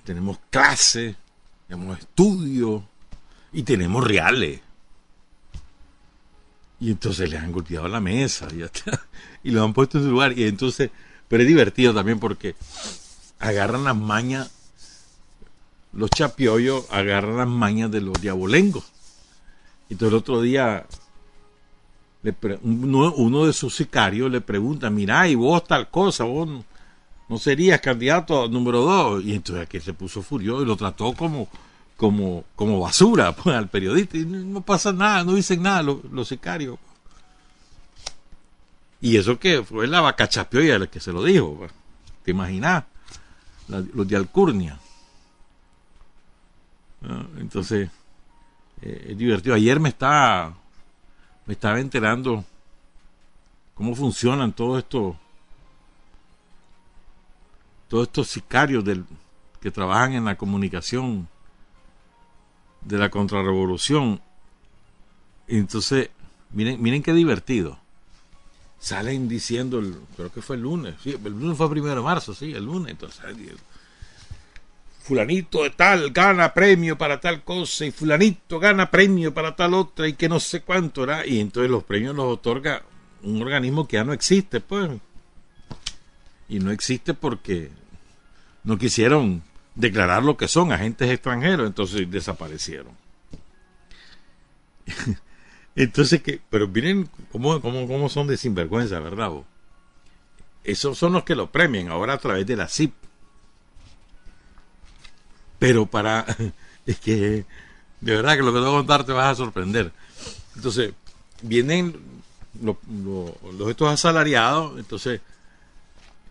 tenemos clase, tenemos estudio y tenemos reales. Y entonces le han golpeado la mesa y, y lo han puesto en su lugar. Y entonces, pero es divertido también porque agarran las mañas, los chapiollos agarran las mañas de los diabolengos. Todo el otro día uno, de sus sicarios le pregunta, mira, y vos tal cosa, vos no, serías candidato número dos. Y entonces aquí se puso furioso y lo trató como, como, como basura pues, al periodista. Y no, pasa nada, no dicen nada los, sicarios. Y eso que fue la vaca chapioya el que se lo dijo. Pues. ¿Te imaginas? los de Alcurnia. Ah, entonces, eh, es divertido. Ayer me está me estaba enterando cómo funcionan todos estos todos estos sicarios del, que trabajan en la comunicación de la contrarrevolución. entonces, miren, miren qué divertido. Salen diciendo, creo que fue el lunes, el lunes fue el primero de marzo, sí, el lunes. Entonces, fulanito de tal gana premio para tal cosa y fulanito gana premio para tal otra y que no sé cuánto era y entonces los premios los otorga un organismo que ya no existe pues. Y no existe porque no quisieron declarar lo que son agentes extranjeros entonces desaparecieron. Entonces que pero miren cómo, cómo, cómo son de sinvergüenza verdad esos son los que lo premian ahora a través de la CIP pero para... Es que de verdad que lo que te voy a contar te vas a sorprender. Entonces, vienen los, estos asalariados, entonces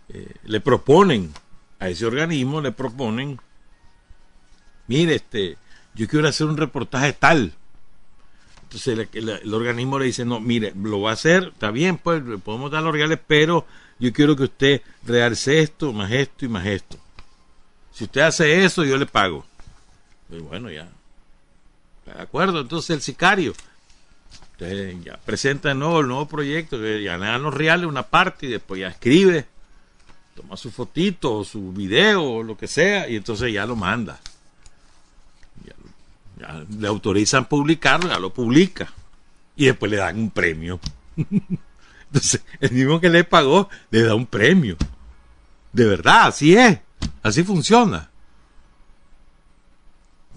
eh, le proponen a ese organismo, le proponen, mire, este, yo quiero hacer un reportaje tal. Entonces el, organismo le dice, no, mire, lo va a hacer, está bien, pues podemos dar los reales, pero yo quiero que usted realce esto, más esto y más esto. Si usted hace eso, yo le pago. Y bueno, ya. ¿De acuerdo? Entonces el sicario ya presenta el nuevo, el nuevo proyecto, que ya le dan los reales una parte y después ya escribe, toma su fotito o su video o lo que sea y entonces ya lo manda. Ya, le autorizan publicarlo, ya lo publica y después le dan un premio. entonces el mismo que le pagó le da un premio. De verdad, así es. Así funciona.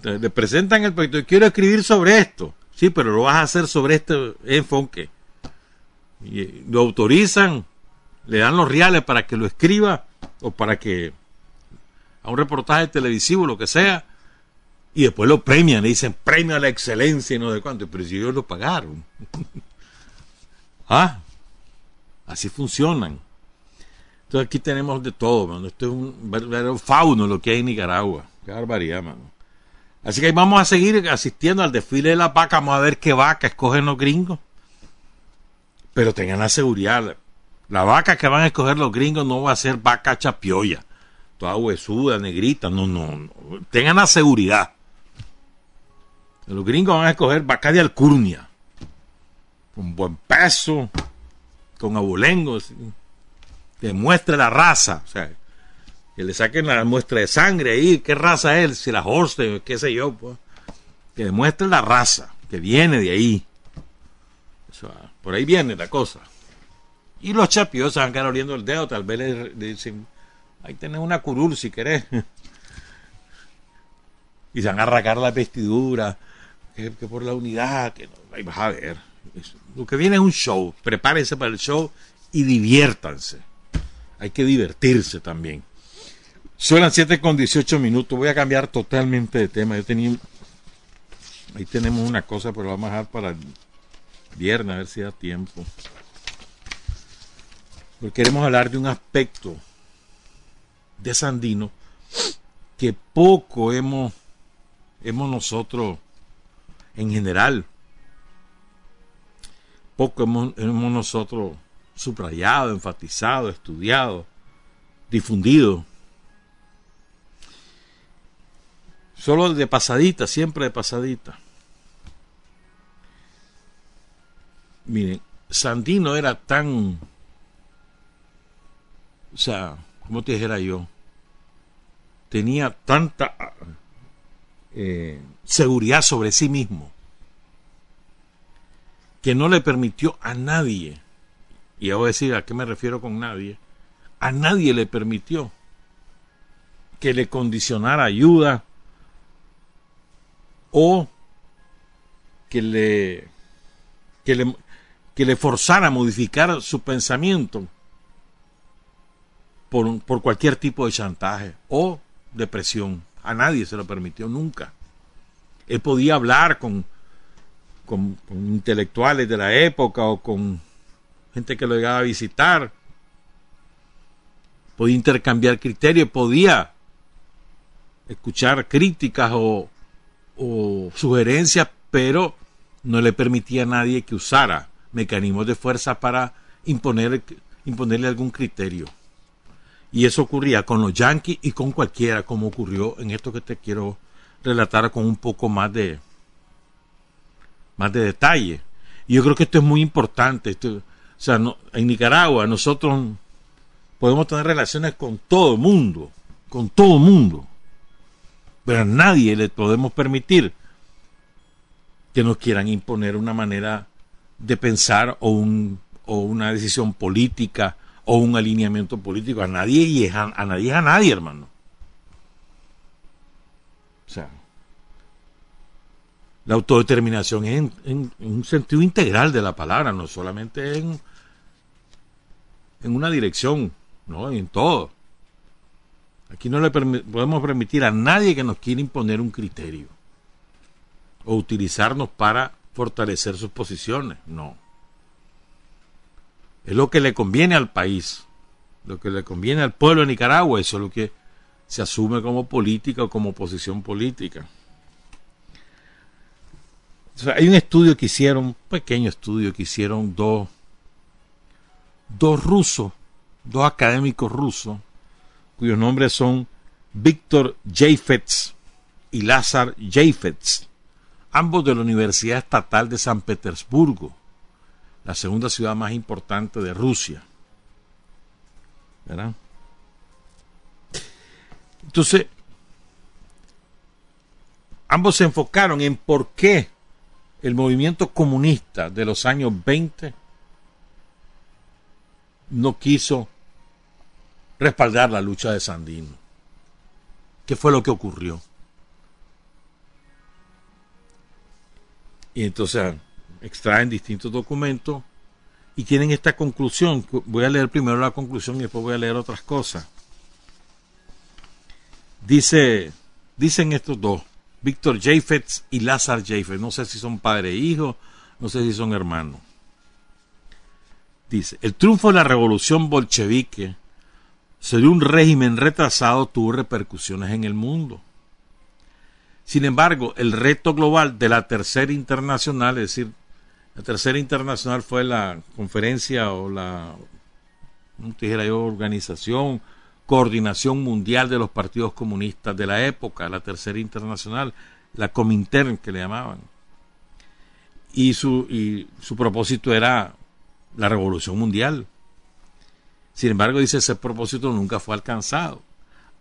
Le presentan el proyecto. Quiero escribir sobre esto. Sí, pero lo vas a hacer sobre este enfoque. Y eh, lo autorizan, le dan los reales para que lo escriba o para que a un reportaje televisivo, lo que sea, y después lo premian, le dicen premio a la excelencia y no de cuánto, pero si ellos lo pagaron. ah, así funcionan. Entonces aquí tenemos de todo, mano. Esto es un verdadero fauno lo que hay en Nicaragua. Qué barbaridad, mano. Así que vamos a seguir asistiendo al desfile de la vaca. Vamos a ver qué vaca escogen los gringos. Pero tengan la seguridad La vaca que van a escoger los gringos no va a ser vaca chapioya, toda huesuda, negrita, no, no, no. tengan la seguridad. Los gringos van a escoger vaca de alcurnia, con buen peso, con abulengos, que muestre la raza, o sea, que le saquen la muestra de sangre ahí, qué raza es, si la Horste, qué sé yo, pues, que demuestre la raza, que viene de ahí. por ahí viene la cosa. Y los chapios se van a quedar oliendo el dedo, tal vez le, dicen, ahí tenés una curul si querés. y se van a arrancar la vestidura, que, por la unidad, que no, ahí vas a ver. lo que viene es un show, prepárense para el show y diviértanse. Hay que divertirse también. Son las 7 con 18 minutos. Voy a cambiar totalmente de tema. Yo tenía. Ahí tenemos una cosa, pero vamos a dejar para el viernes, a ver si da tiempo. Porque queremos hablar de un aspecto de Sandino que poco hemos, hemos nosotros, en general, poco hemos nosotros subrayado, enfatizado, estudiado, difundido Solo de pasadita, siempre de pasadita. Miren, Sandino era tan, o sea, como te dijera yo, tenía tanta eh, seguridad sobre sí mismo que no le permitió a nadie, y voy a decir a qué me refiero con nadie, a nadie le permitió que le condicionara ayuda, o que le, que le, que le forzara a modificar su pensamiento por, por cualquier tipo de chantaje o depresión. A nadie se lo permitió nunca. Él podía hablar con, con, intelectuales de la época o con gente que lo llegaba a visitar. Podía intercambiar criterios, podía escuchar críticas o, sugerencias, pero no le permitía a nadie que usara mecanismos de fuerza para imponer, imponerle algún criterio. Y eso ocurría con los yanquis y con cualquiera, como ocurrió en esto que te quiero relatar con un poco más de, más de detalle. Y yo creo que esto es muy importante. Sea, en Nicaragua nosotros podemos tener relaciones con todo el mundo, con todo el mundo. Pero a nadie le podemos permitir que nos quieran imponer una manera de pensar o, un, o una decisión política o un alineamiento político. A nadie y a, nadie es a nadie, hermano. O sea, la autodeterminación es en, un sentido integral de la palabra, no solamente en, en una dirección, no, en todo. Aquí no le podemos permitir a nadie que nos quiera imponer un criterio o utilizarnos para fortalecer sus posiciones. No. Es lo que le conviene al país, lo que le conviene al pueblo de Nicaragua, eso es lo que se asume como política o como posición política. hay un estudio que hicieron, un pequeño estudio que hicieron dos, dos rusos, dos académicos rusos, cuyos nombres son Víctor Jafetz y Lázar Jafetz, ambos de la Universidad Estatal de San Petersburgo, la segunda ciudad más importante de Rusia. ¿Verdad? Entonces, ambos se enfocaron en por qué el movimiento comunista de los años 20 no quiso respaldar la lucha de Sandino. ¿Qué fue lo que ocurrió? Y entonces extraen distintos documentos y tienen esta conclusión. Voy a leer primero la conclusión y después voy a leer otras cosas. Dice, dicen estos dos, Víctor Jafetz y Lázar Jafetz. No sé si son padre e hijo, no sé si son hermanos. Dice, el triunfo de la revolución bolchevique ser un régimen retrasado tuvo repercusiones en el mundo. Sin embargo, el reto global de la Tercera Internacional, es decir, la Tercera Internacional fue la conferencia o la dijera yo, organización, coordinación mundial de los partidos comunistas de la época, la Tercera Internacional, la Comintern que le llamaban. Y su, y su propósito era la revolución mundial. Sin embargo, dice, ese propósito nunca fue alcanzado.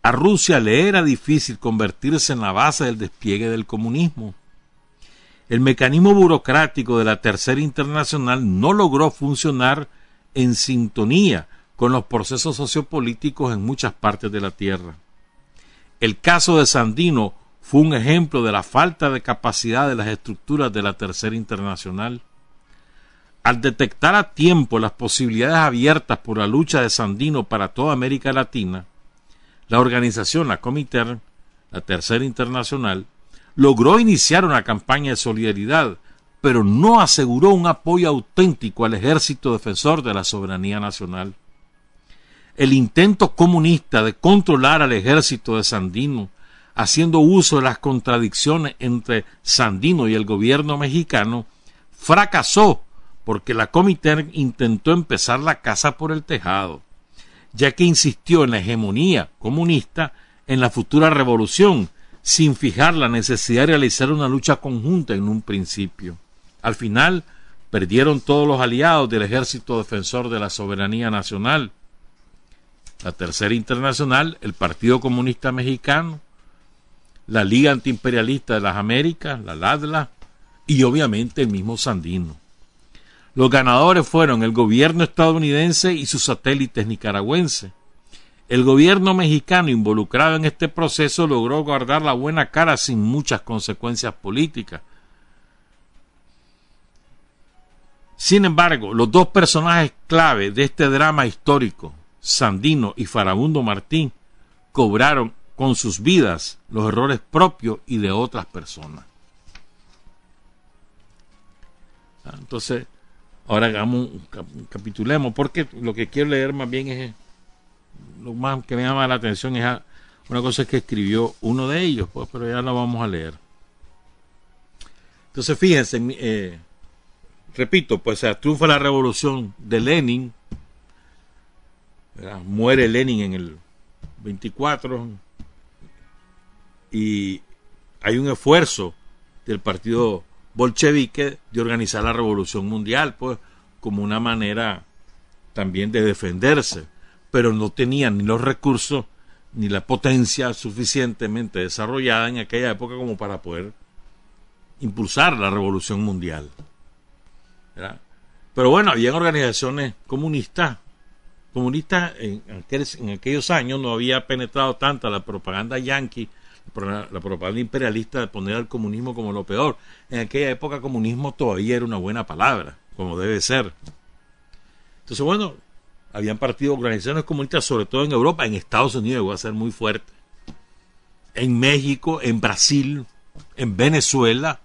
A Rusia le era difícil convertirse en la base del despliegue del comunismo. El mecanismo burocrático de la Tercera Internacional no logró funcionar en sintonía con los procesos sociopolíticos en muchas partes de la Tierra. El caso de Sandino fue un ejemplo de la falta de capacidad de las estructuras de la Tercera Internacional. Al detectar a tiempo las posibilidades abiertas por la lucha de Sandino para toda América Latina, la organización, la Comiter, la Tercera Internacional, logró iniciar una campaña de solidaridad, pero no aseguró un apoyo auténtico al ejército defensor de la soberanía nacional. El intento comunista de controlar al ejército de Sandino, haciendo uso de las contradicciones entre Sandino y el gobierno mexicano, fracasó porque la Comintern intentó empezar la casa por el tejado, ya que insistió en la hegemonía comunista en la futura revolución, sin fijar la necesidad de realizar una lucha conjunta en un principio. Al final, perdieron todos los aliados del ejército defensor de la soberanía nacional, la Tercera Internacional, el Partido Comunista Mexicano, la Liga Antiimperialista de las Américas, la LADLA, y obviamente el mismo Sandino. Los ganadores fueron el gobierno estadounidense y sus satélites nicaragüenses. El gobierno mexicano involucrado en este proceso logró guardar la buena cara sin muchas consecuencias políticas. Sin embargo, los dos personajes clave de este drama histórico, Sandino y Farabundo Martín, cobraron con sus vidas los errores propios y de otras personas. Entonces, Ahora hagamos, capitulemos, porque lo que quiero leer más bien es, lo más que me llama la atención es una cosa que escribió uno de ellos, pues, pero ya lo vamos a leer. Entonces, fíjense, eh, repito, pues se triunfa la revolución de Lenin, muere Lenin en el 24 y hay un esfuerzo del partido bolchevique de organizar la revolución mundial, pues como una manera también de defenderse, pero no tenían ni los recursos ni la potencia suficientemente desarrollada en aquella época como para poder impulsar la revolución mundial. Pero bueno, había organizaciones comunistas, comunistas en, en aquellos años no había penetrado tanta la propaganda yanqui la propaganda imperialista de poner al comunismo como lo peor. En aquella época comunismo todavía era una buena palabra, como debe ser. Entonces, bueno, habían partido organizaciones comunistas, sobre todo en Europa, en Estados Unidos va a ser muy fuerte, en México, en Brasil, en Venezuela,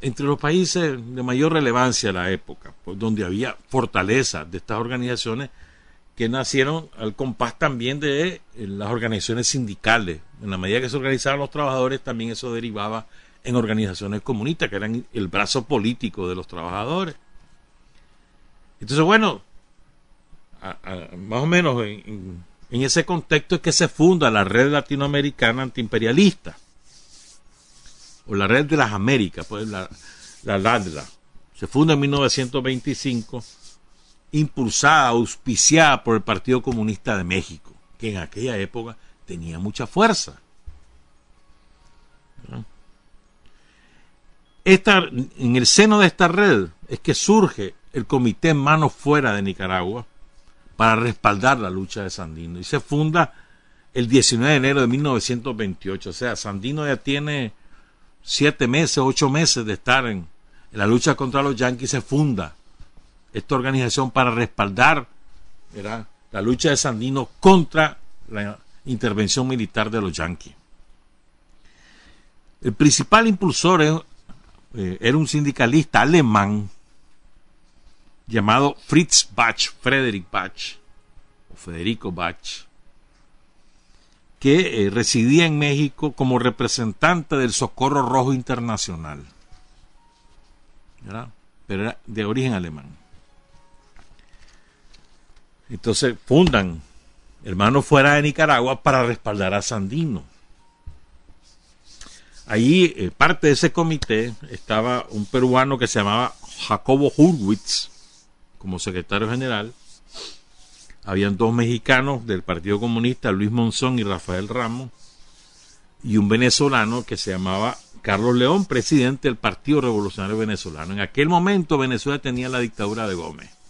entre los países de mayor relevancia de la época, pues, donde había fortaleza de estas organizaciones que nacieron al compás también de eh, las organizaciones sindicales. En la medida que se organizaban los trabajadores, también eso derivaba en organizaciones comunistas, que eran el brazo político de los trabajadores. Entonces, bueno, más o menos en, ese contexto es que se funda la red latinoamericana antiimperialista, o la red de las Américas, pues la, la LADLA. Se funda en 1925 impulsada, auspiciada por el Partido Comunista de México, que en aquella época tenía mucha fuerza. Esta, en el seno de esta red es que surge el Comité Manos Fuera de Nicaragua para respaldar la lucha de Sandino y se funda el 19 de enero de 1928. O sea, Sandino ya tiene siete meses, ocho meses de estar en, en la lucha contra los yanquis, se funda esta organización para respaldar la lucha de Sandino contra la intervención militar de los yanquis. El principal impulsor eh, era un sindicalista alemán llamado Fritz Bach, Frederick Bach, Federico Bach, que eh, residía en México como representante del Socorro Rojo Internacional, pero era de origen alemán. Entonces fundan Hermanos Fuera de Nicaragua para respaldar a Sandino. Ahí, eh, parte de ese comité, estaba un peruano que se llamaba Jacobo Hurwitz, como secretario general. Habían dos mexicanos del Partido Comunista, Luis Monzón y Rafael Ramos, y un venezolano que se llamaba Carlos León, presidente del Partido Revolucionario Venezolano. En aquel momento Venezuela tenía la dictadura de Gómez.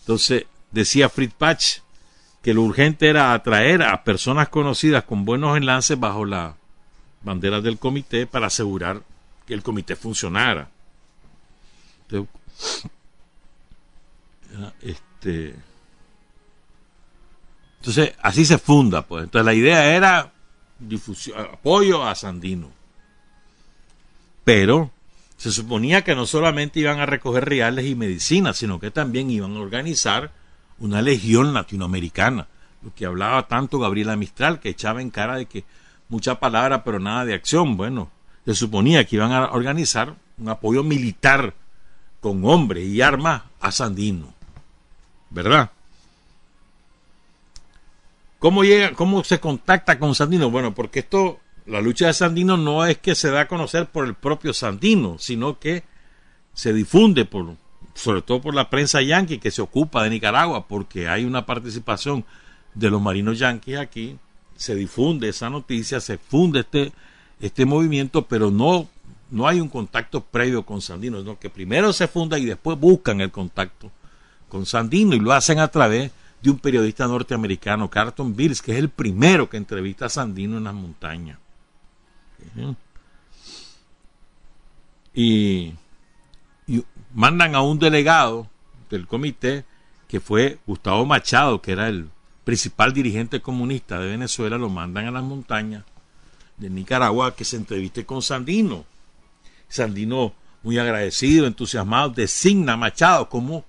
Entonces, decía Fritz Patch que lo urgente era atraer a personas conocidas con buenos enlaces bajo la bandera del comité para asegurar que el comité funcionara. Entonces, este, entonces así se funda, pues. Entonces la idea era difusión, apoyo a Sandino. Pero se suponía que no solamente iban a recoger reales y medicinas, sino que también iban a organizar una legión latinoamericana. Lo que hablaba tanto Gabriela Mistral, que echaba en cara de que mucha palabra pero nada de acción. Bueno, se suponía que iban a organizar un apoyo militar con hombres y armas a Sandino. ¿Verdad? ¿Cómo llega, cómo se contacta con Sandino? Bueno, porque esto, la lucha de Sandino no es que se da a conocer por el propio Sandino, sino que se difunde por, sobre todo por la prensa yanqui que se ocupa de Nicaragua, porque hay una participación de los marinos yanquis aquí, se difunde esa noticia, se funde este, este movimiento, pero no, no hay un contacto previo con Sandino, sino que primero se funda y después buscan el contacto con Sandino y lo hacen a través de un periodista norteamericano, Carlton Bills, que es el primero que entrevista a Sandino en las montañas. Y, mandan a un delegado del comité, que fue Gustavo Machado, que era el principal dirigente comunista de Venezuela, lo mandan a las montañas de Nicaragua que se entreviste con Sandino. Sandino, muy agradecido, entusiasmado, designa a Machado como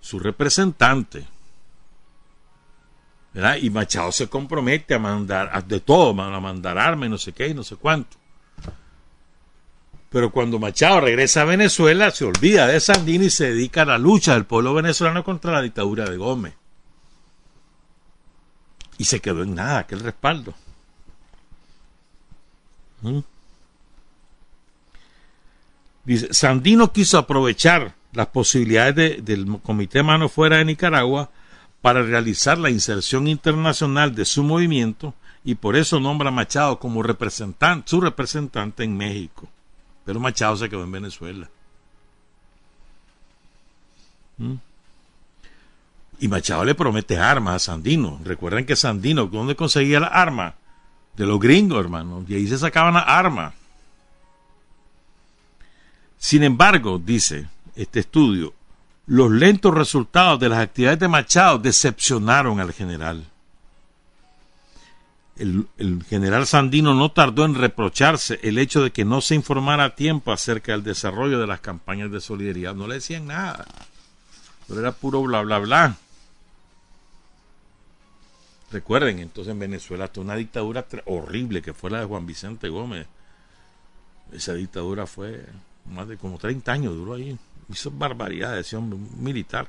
su representante. Y Machado se compromete a mandar de todo, a mandar armas, no sé qué y no sé cuánto. Pero cuando Machado regresa a Venezuela, se olvida de Sandino y se dedica a la lucha del pueblo venezolano contra la dictadura de Gómez. Y se quedó en nada aquel respaldo. ¿Mm? Dice, Sandino quiso aprovechar las posibilidades del Comité Mano Fuera de Nicaragua para realizar la inserción internacional de su movimiento y por eso nombra a Machado como representante, su representante en México. Pero Machado se quedó en Venezuela. ¿Mm? Y Machado le promete armas a Sandino. Recuerden que Sandino, ¿dónde conseguía las armas? De los gringos, hermano. Y ahí se sacaban las armas. Sin embargo, dice este estudio, los lentos resultados de las actividades de Machado decepcionaron al general. El, general Sandino no tardó en reprocharse el hecho de que no se informara a tiempo acerca del desarrollo de las campañas de solidaridad. No le decían nada. Pero era puro bla, bla, bla. Recuerden, entonces en Venezuela hasta una dictadura horrible que fue la de Juan Vicente Gómez. Esa dictadura fue más de como 30 años, duró ahí hizo barbaridades ese hombre militar.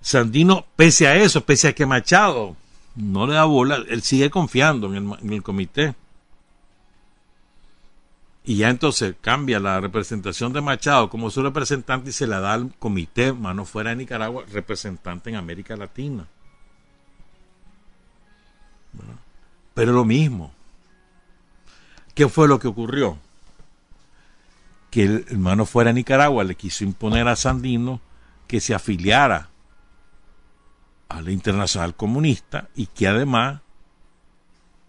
Sandino, pese a eso, pese a que Machado no le da bola, él sigue confiando en el, comité. Y ya entonces cambia la representación de Machado como su representante y se la da al comité, mano fuera de Nicaragua, representante en América Latina. Pero lo mismo. ¿Qué fue lo que ocurrió? Que el hermano fuera a Nicaragua le quiso imponer a Sandino que se afiliara a la Internacional Comunista y que además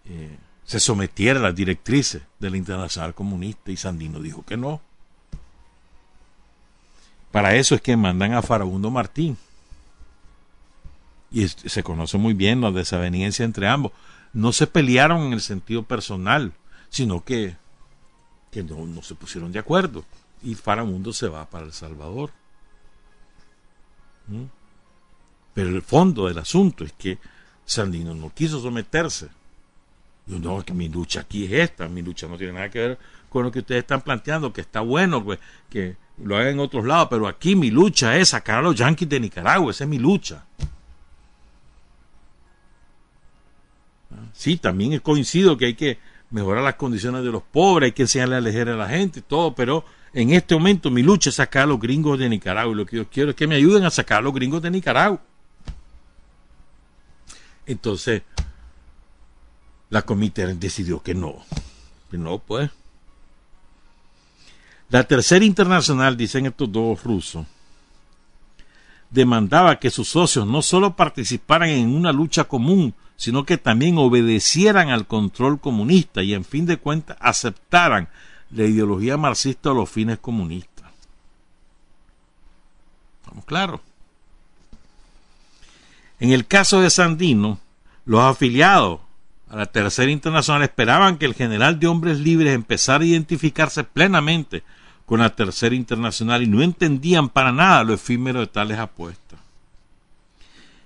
eh, se sometiera a las directrices de la Internacional Comunista y Sandino dijo que no. Para eso es que mandan a Farabundo Martín. Y se conoce muy bien la desaveniencia entre ambos. No se pelearon en el sentido personal, sino que que no, se pusieron de acuerdo y Faramundo se va para El Salvador. ¿Mm? Pero el fondo del asunto es que Sandino no quiso someterse. Yo no, que mi lucha aquí es esta, mi lucha no tiene nada que ver con lo que ustedes están planteando, que está bueno, pues, que, lo hagan en otros lados, pero aquí mi lucha es sacar a los yanquis de Nicaragua, esa es mi lucha. Sí, también coincido que hay que mejorar las condiciones de los pobres, hay que enseñarle a elegir a la gente y todo, pero en este momento mi lucha es sacar a los gringos de Nicaragua y lo que yo quiero es que me ayuden a sacar a los gringos de Nicaragua. Entonces, la comité decidió que no, que no, pues. La tercera internacional, dicen estos dos rusos, demandaba que sus socios no solo participaran en una lucha común, sino que también obedecieran al control comunista y en fin de cuentas aceptaran la ideología marxista a los fines comunistas. ¿Estamos claros? En el caso de Sandino, los afiliados a la Tercera Internacional esperaban que el general de hombres libres empezara a identificarse plenamente con la Tercera Internacional y no entendían para nada lo efímero de tales apuestas.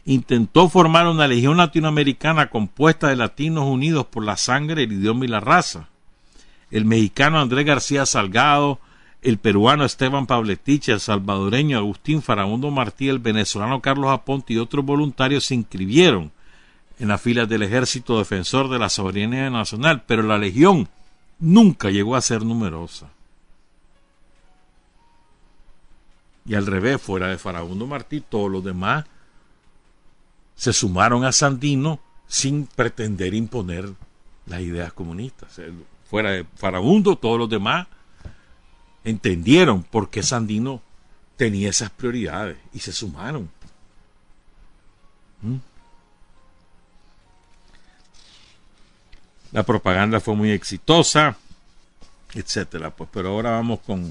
Intentó formar una legión latinoamericana compuesta de latinos unidos por la sangre, el idioma y la raza. El mexicano Andrés García Salgado, el peruano Esteban Pabletich, el salvadoreño Agustín Farabundo Martí, el venezolano Carlos Aponte y otros voluntarios se inscribieron en las filas del ejército defensor de la soberanía nacional, pero la legión nunca llegó a ser numerosa. Y al revés, fuera de Farabundo Martí, todos los demás se sumaron a Sandino sin pretender imponer las ideas comunistas. Fuera de Farabundo, todos los demás entendieron por qué Sandino tenía esas prioridades y se sumaron. ¿Mm? La propaganda fue muy exitosa, etcétera. Pues, pero ahora vamos con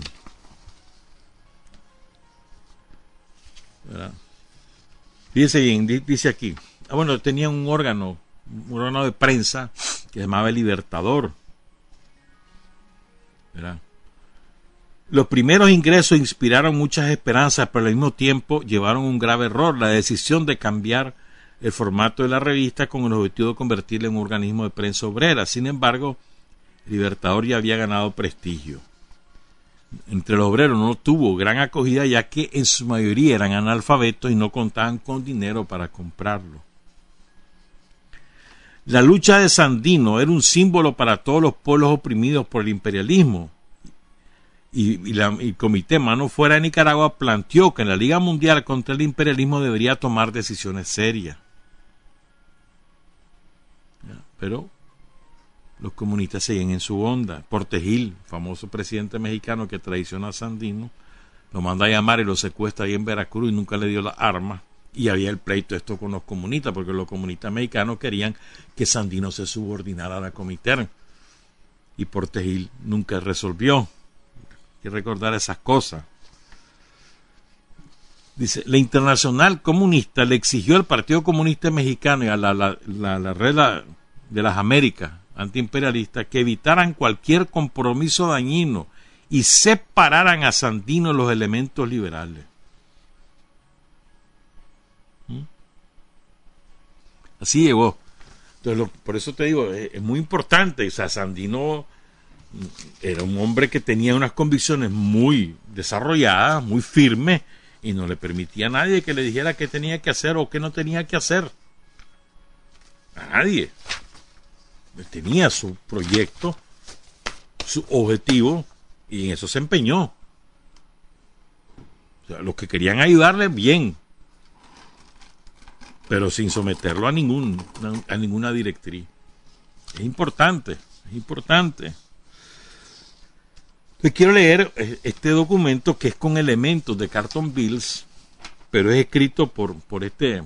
Dice, dice aquí, ah, bueno, tenía un órgano, un órgano de prensa que se llamaba El Libertador. Los primeros ingresos inspiraron muchas esperanzas, pero al mismo tiempo llevaron un grave error, la decisión de cambiar el formato de la revista con el objetivo de convertirla en un organismo de prensa obrera. Sin embargo, Libertador ya había ganado prestigio entre los obreros no tuvo gran acogida ya que en su mayoría eran analfabetos y no contaban con dinero para comprarlo. La lucha de Sandino era un símbolo para todos los pueblos oprimidos por el imperialismo. Y, el comité Mano Fuera de Nicaragua planteó que en la Liga Mundial contra el imperialismo debería tomar decisiones serias. Pero los comunistas siguen en su onda. Portegil, famoso presidente mexicano que traiciona a Sandino, lo manda a llamar y lo secuestra ahí en Veracruz y nunca le dio las armas. Y había el pleito esto con los comunistas, porque los comunistas mexicanos querían que Sandino se subordinara a la Comité. Y Portegil nunca resolvió. Hay que recordar esas cosas. Dice, la Internacional Comunista le exigió al Partido Comunista Mexicano y a la, la Red de las Américas antiimperialistas que evitaran cualquier compromiso dañino y separaran a Sandino los elementos liberales. ¿Mm? Así llegó. Entonces, por eso te digo, es, muy importante. O sea, Sandino era un hombre que tenía unas convicciones muy desarrolladas, muy firmes, y no le permitía a nadie que le dijera qué tenía que hacer o qué no tenía que hacer. A nadie tenía su proyecto, su objetivo, y en eso se empeñó. los que querían ayudarle, bien, pero sin someterlo a, ningún, a ninguna directriz. Es importante, es importante. Les quiero leer eh, este documento que es con elementos de Carton Bills, pero es escrito por, por, este,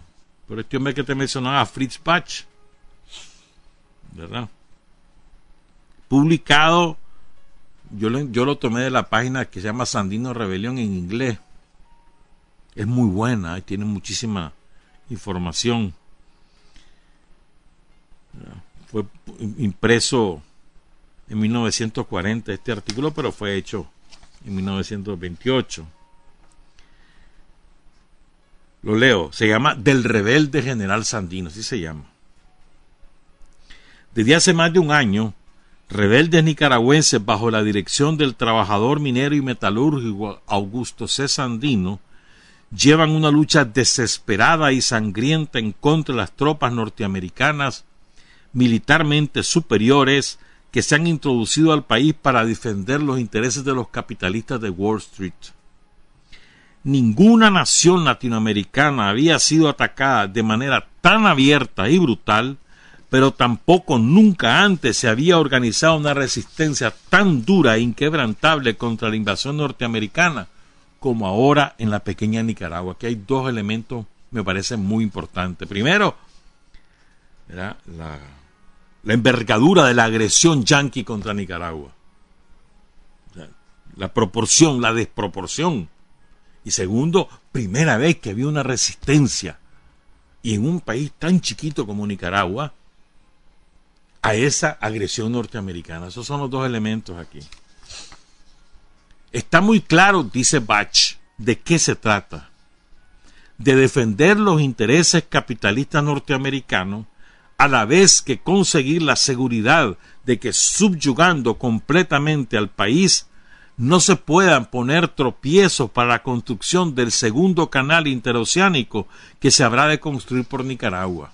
por este hombre que te mencionaba, Fritz Bach ¿verdad? Publicado, yo lo, tomé de la página que se llama Sandino Rebelión en inglés. Es muy buena, tiene muchísima información. Fue impreso en 1940 este artículo, pero fue hecho en 1928. Lo leo, se llama Del rebelde general Sandino, así se llama. Desde hace más de un año, rebeldes nicaragüenses bajo la dirección del trabajador minero y metalúrgico Augusto C. Sandino, llevan una lucha desesperada y sangrienta en contra de las tropas norteamericanas militarmente superiores que se han introducido al país para defender los intereses de los capitalistas de Wall Street. Ninguna nación latinoamericana había sido atacada de manera tan abierta y brutal, pero tampoco nunca antes se había organizado una resistencia tan dura e inquebrantable contra la invasión norteamericana como ahora en la pequeña Nicaragua. Aquí hay dos elementos, me parecen muy importantes. Primero, la, la, envergadura de la agresión yanqui contra Nicaragua. La proporción, la desproporción. Y segundo, primera vez que había una resistencia. Y en un país tan chiquito como Nicaragua, a esa agresión norteamericana. Esos son los dos elementos aquí. Está muy claro, dice Bach, de qué se trata. De defender los intereses capitalistas norteamericanos a la vez que conseguir la seguridad de que subyugando completamente al país no se puedan poner tropiezos para la construcción del segundo canal interoceánico que se habrá de construir por Nicaragua,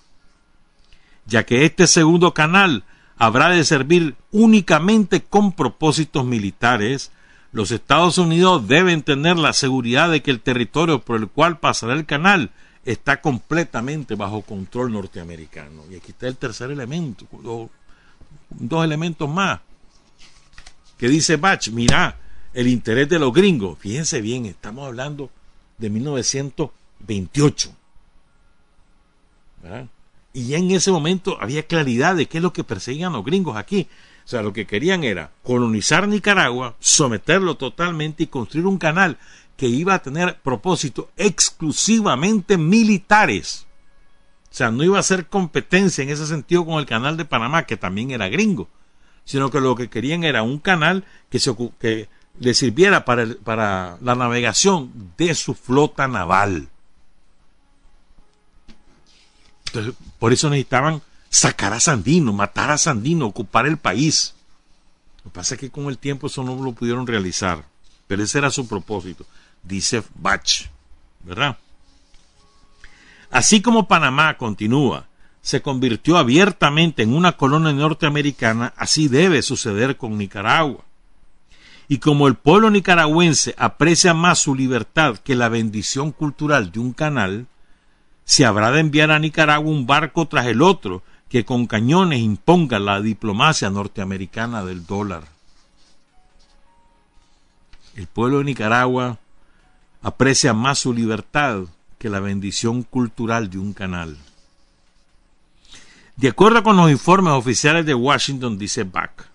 ya que este segundo canal habrá de servir únicamente con propósitos militares los Estados Unidos deben tener la seguridad de que el territorio por el cual pasará el canal está completamente bajo control norteamericano. Y aquí está el tercer elemento, dos, elementos más. Que dice Bach, mira, el interés de los gringos, fíjense bien, estamos hablando de 1928. Y en ese momento había claridad de qué es lo que perseguían los gringos aquí. O sea, lo que querían era colonizar Nicaragua, someterlo totalmente y construir un canal que iba a tener propósitos exclusivamente militares. O sea, no iba a ser competencia en ese sentido con el canal de Panamá, que también era gringo, sino que lo que querían era un canal que, se, que le sirviera para, para la navegación de su flota naval. Entonces, por eso necesitaban sacar a Sandino, matar a Sandino, ocupar el país. Lo que pasa es que con el tiempo eso no lo pudieron realizar, pero ese era su propósito, dice Bach, ¿verdad? Así como Panamá continúa, se convirtió abiertamente en una colonia norteamericana, así debe suceder con Nicaragua. Y como el pueblo nicaragüense aprecia más su libertad que la bendición cultural de un canal, se habrá de enviar a Nicaragua un barco tras el otro que con cañones imponga la diplomacia norteamericana del dólar. El pueblo de Nicaragua aprecia más su libertad que la bendición cultural de un canal. De acuerdo con los informes oficiales de Washington, dice Bach,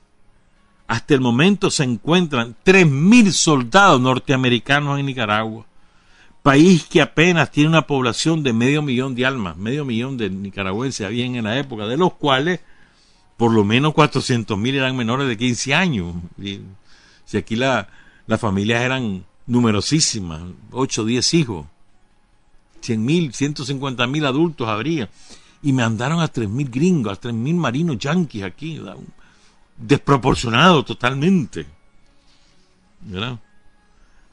hasta el momento se encuentran 3.000 soldados norteamericanos en Nicaragua, país que apenas tiene una población de medio millón de almas, medio millón de nicaragüenses había en la época, de los cuales por lo menos 400 mil eran menores de 15 años. si aquí la, las familias eran numerosísimas, 8 o 10 hijos, 100 mil, 150 mil adultos habría. Y me mandaron a 3 mil gringos, a 3 mil marinos yanquis aquí, desproporcionado totalmente. ¿verdad?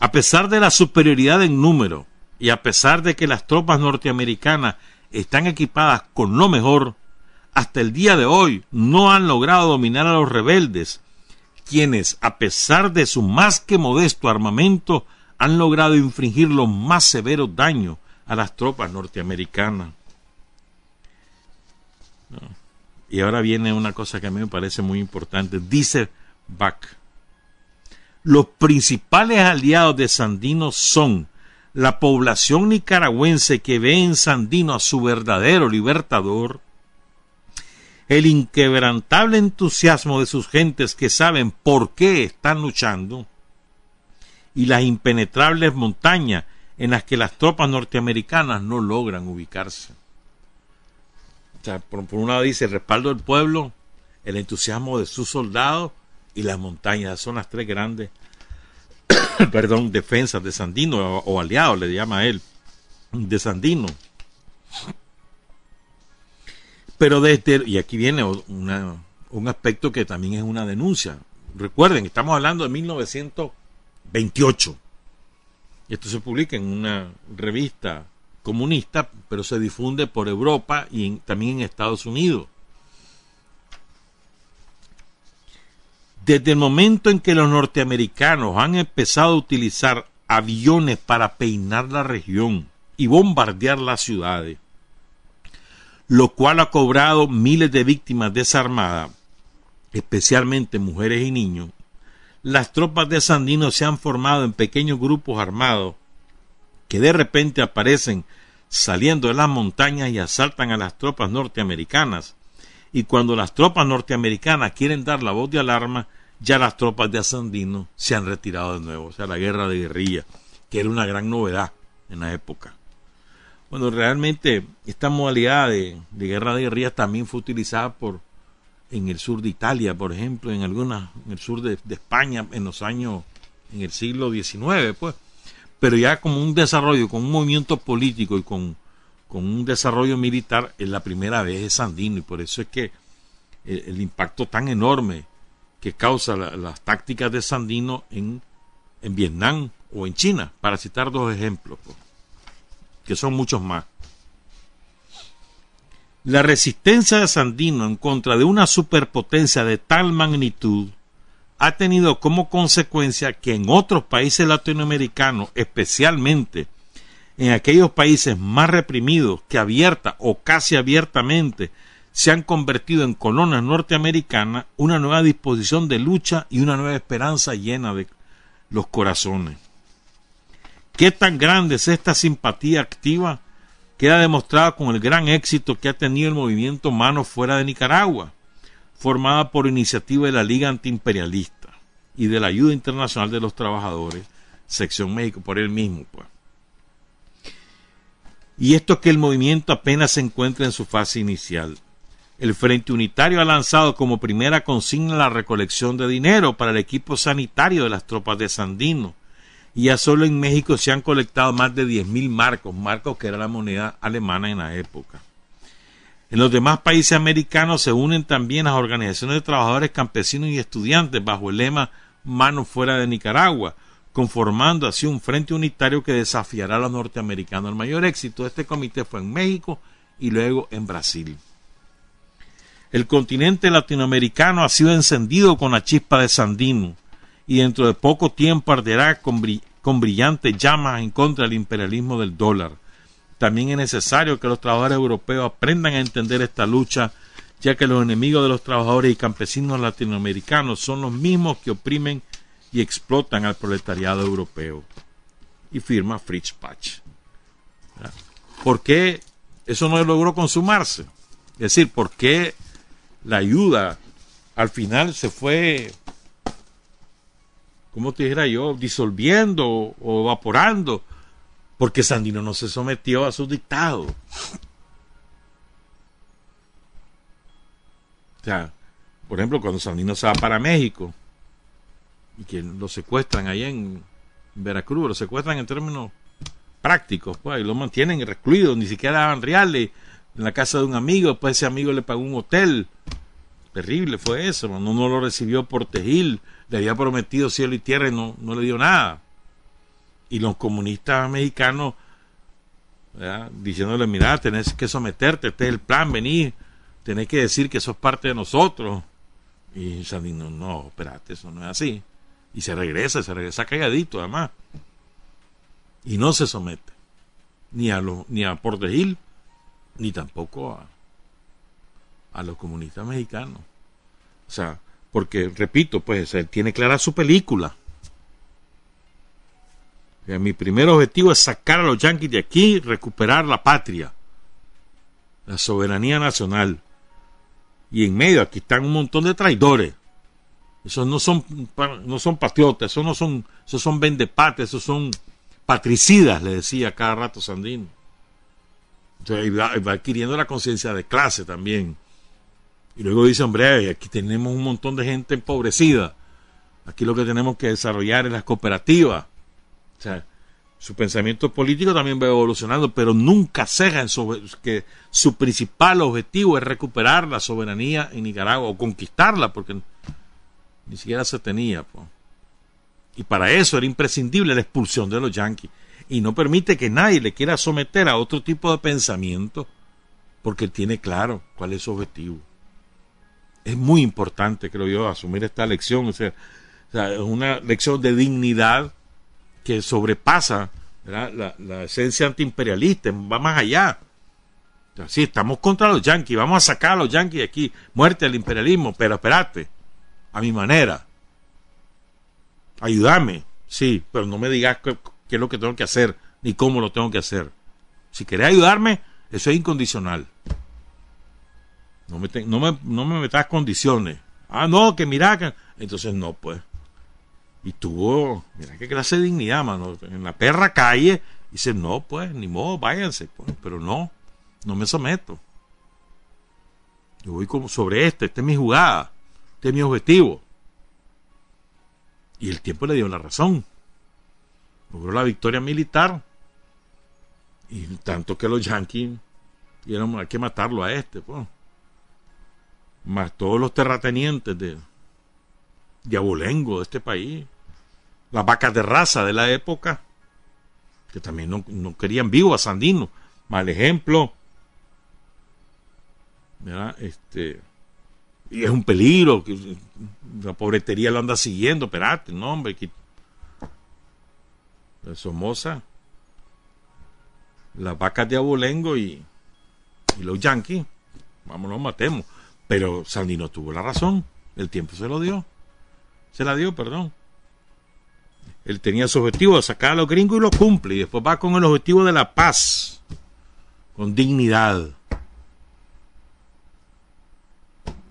A pesar de la superioridad en número y a pesar de que las tropas norteamericanas están equipadas con lo mejor, hasta el día de hoy no han logrado dominar a los rebeldes, quienes, a pesar de su más que modesto armamento, han logrado infringir los más severos daños a las tropas norteamericanas. Y ahora viene una cosa que a mí me parece muy importante. Dice Bach, los principales aliados de Sandino son la población nicaragüense que ve en Sandino a su verdadero libertador, el inquebrantable entusiasmo de sus gentes que saben por qué están luchando, y las impenetrables montañas en las que las tropas norteamericanas no logran ubicarse. por, por un lado dice el respaldo del pueblo, el entusiasmo de sus soldados y las montañas. Son las tres grandes, perdón, defensas de Sandino o, aliados, le llama él, de Sandino. Pero desde, y aquí viene una, un aspecto que también es una denuncia. Recuerden, estamos hablando de 1928. Esto se publica en una revista comunista, pero se difunde por Europa y también en Estados Unidos. Desde el momento en que los norteamericanos han empezado a utilizar aviones para peinar la región y bombardear las ciudades, lo cual ha cobrado miles de víctimas desarmadas, especialmente mujeres y niños, las tropas de Sandino se han formado en pequeños grupos armados que de repente aparecen saliendo de las montañas y asaltan a las tropas norteamericanas. Y cuando las tropas norteamericanas quieren dar la voz de alarma, ya las tropas de Asandino se han retirado de nuevo. O sea, la guerra de guerrilla, que era una gran novedad en la época. Bueno, realmente esta modalidad de, guerra de guerrilla también fue utilizada por en el sur de Italia, por ejemplo, en algunas, en el sur de, de España en los años, en el siglo XIX, pues pero ya como un desarrollo, con un movimiento político y con, un desarrollo militar, es la primera vez es Sandino y por eso es que el, impacto tan enorme que causa las tácticas de Sandino en, en Vietnam o en China, para citar dos ejemplos, pues, que son muchos más. La resistencia de Sandino en contra de una superpotencia de tal magnitud ha tenido como consecuencia que en otros países latinoamericanos, especialmente en aquellos países más reprimidos que abierta o casi abiertamente se han convertido en colonias norteamericanas, una nueva disposición de lucha y una nueva esperanza llena de los corazones. ¿Qué tan grande es esta simpatía activa? Queda demostrada con el gran éxito que ha tenido el movimiento Manos Fuera de Nicaragua formada por iniciativa de la Liga Antiimperialista y de la Ayuda Internacional de los Trabajadores, sección México, por él mismo. Pues. Y esto es que el movimiento apenas se encuentra en su fase inicial. El Frente Unitario ha lanzado como primera consigna la recolección de dinero para el equipo sanitario de las tropas de Sandino. Y ya solo en México se han colectado más de 10.000 marcos, marcos que era la moneda alemana en la época. En los demás países americanos se unen también las organizaciones de trabajadores campesinos y estudiantes bajo el lema Mano fuera de Nicaragua, conformando así un frente unitario que desafiará a los norteamericanos. El mayor éxito de este comité fue en México y luego en Brasil. El continente latinoamericano ha sido encendido con la chispa de Sandino y dentro de poco tiempo arderá con, con brillantes llamas en contra del imperialismo del dólar también es necesario que los trabajadores europeos aprendan a entender esta lucha, ya que los enemigos de los trabajadores y campesinos latinoamericanos son los mismos que oprimen y explotan al proletariado europeo. Y firma Fritz Patch. ¿Por qué eso no logró consumarse? Es decir, ¿por qué la ayuda al final se fue, ¿cómo te dijera yo?, disolviendo o evaporando porque Sandino no se sometió a su dictado. O sea, por ejemplo, cuando Sandino se va para México y que lo secuestran ahí en Veracruz, lo secuestran en términos prácticos, pues, y lo mantienen recluido, ni siquiera daban reales en la casa de un amigo, después ese amigo le pagó un hotel. Terrible fue eso, no, no lo recibió por Tejil, le había prometido cielo y tierra y no, no le dio nada y los comunistas mexicanos diciéndole, mira, tenés que someterte, este es el plan, venir, tenés que decir que sos parte de nosotros. Y Sandino, no, espérate, eso no es así. Y se regresa, se regresa calladito además. Y no se somete. Ni a, los, ni a ni tampoco a, a los comunistas mexicanos. O sea, porque, repito, pues él tiene clara su película mi primer objetivo es sacar a los yanquis de aquí, recuperar la patria, la soberanía nacional. Y en medio aquí están un montón de traidores. Esos no son, no son patriotas, esos no son, esos son vendepates, esos son patricidas, le decía cada rato Sandino. Entonces va, va adquiriendo la conciencia de clase también. Y luego dice, hombre, aquí tenemos un montón de gente empobrecida. Aquí lo que tenemos que desarrollar es las cooperativas su pensamiento político también va evolucionando, pero nunca ceja en que su principal objetivo es recuperar la soberanía en Nicaragua o conquistarla, porque ni siquiera se tenía. Y para eso era imprescindible la expulsión de los yanquis. Y no permite que nadie le quiera someter a otro tipo de pensamiento, porque tiene claro cuál es su objetivo. Es muy importante, creo yo, asumir esta lección. O sea, es una lección de dignidad que sobrepasa la, la, esencia antiimperialista, va más allá. sí, estamos contra los yanquis, vamos a sacar a los yanquis de aquí, muerte al imperialismo, pero espérate, a mi manera. Ayúdame, sí, pero no me digas qué, es lo que tengo que hacer, ni cómo lo tengo que hacer. Si querés ayudarme, eso es incondicional. No me, no me, no me metas condiciones. Ah, no, que mira, que... entonces no, pues. Y tuvo, mira qué clase de dignidad, mano. En la perra calle, dice, no, pues, ni modo, váyanse, pues. Pero no, no me someto. Yo voy como sobre este, esta es mi jugada, este es mi objetivo. Y el tiempo le dio la razón. Logró la victoria militar. Y tanto que los yanquis dijeron, hay que matarlo a este, pues. Más todos los terratenientes de, de abolengo de este país las vacas de raza de la época, que también no, querían vivo a Sandino. Mal ejemplo. Este, y es un peligro, que la pobretería lo anda siguiendo, espérate, no, hombre. Somoza, las vacas de abolengo y, los yanquis, vámonos, matemos. Pero Sandino tuvo la razón, el tiempo se lo dio. Se la dio, perdón. Él tenía su objetivo sacar a los gringos y lo cumple. Y después va con el objetivo de la paz, con dignidad.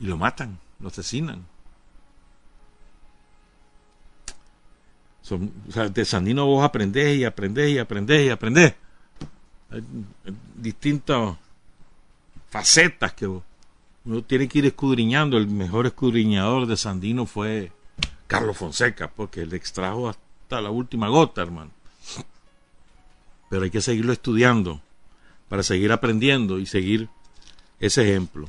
Y lo matan, lo asesinan. Son, de Sandino vos aprendés y aprendés y aprendés y aprendés. Hay distintas facetas que uno tiene que ir escudriñando. El mejor escudriñador de Sandino fue Carlos Fonseca, porque él extrajo hasta la última gota, hermano. Pero hay que seguirlo estudiando para seguir aprendiendo y seguir ese ejemplo.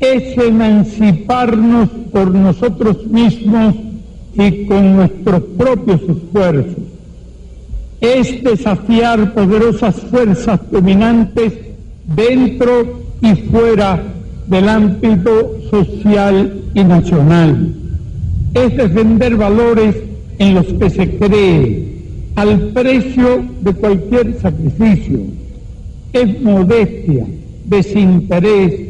Es emanciparnos por nosotros mismos y con nuestros propios esfuerzos. Es desafiar poderosas fuerzas dominantes dentro y fuera del ámbito social y nacional. Es defender valores en los que se cree, al precio de cualquier sacrificio. Es modestia, desinterés,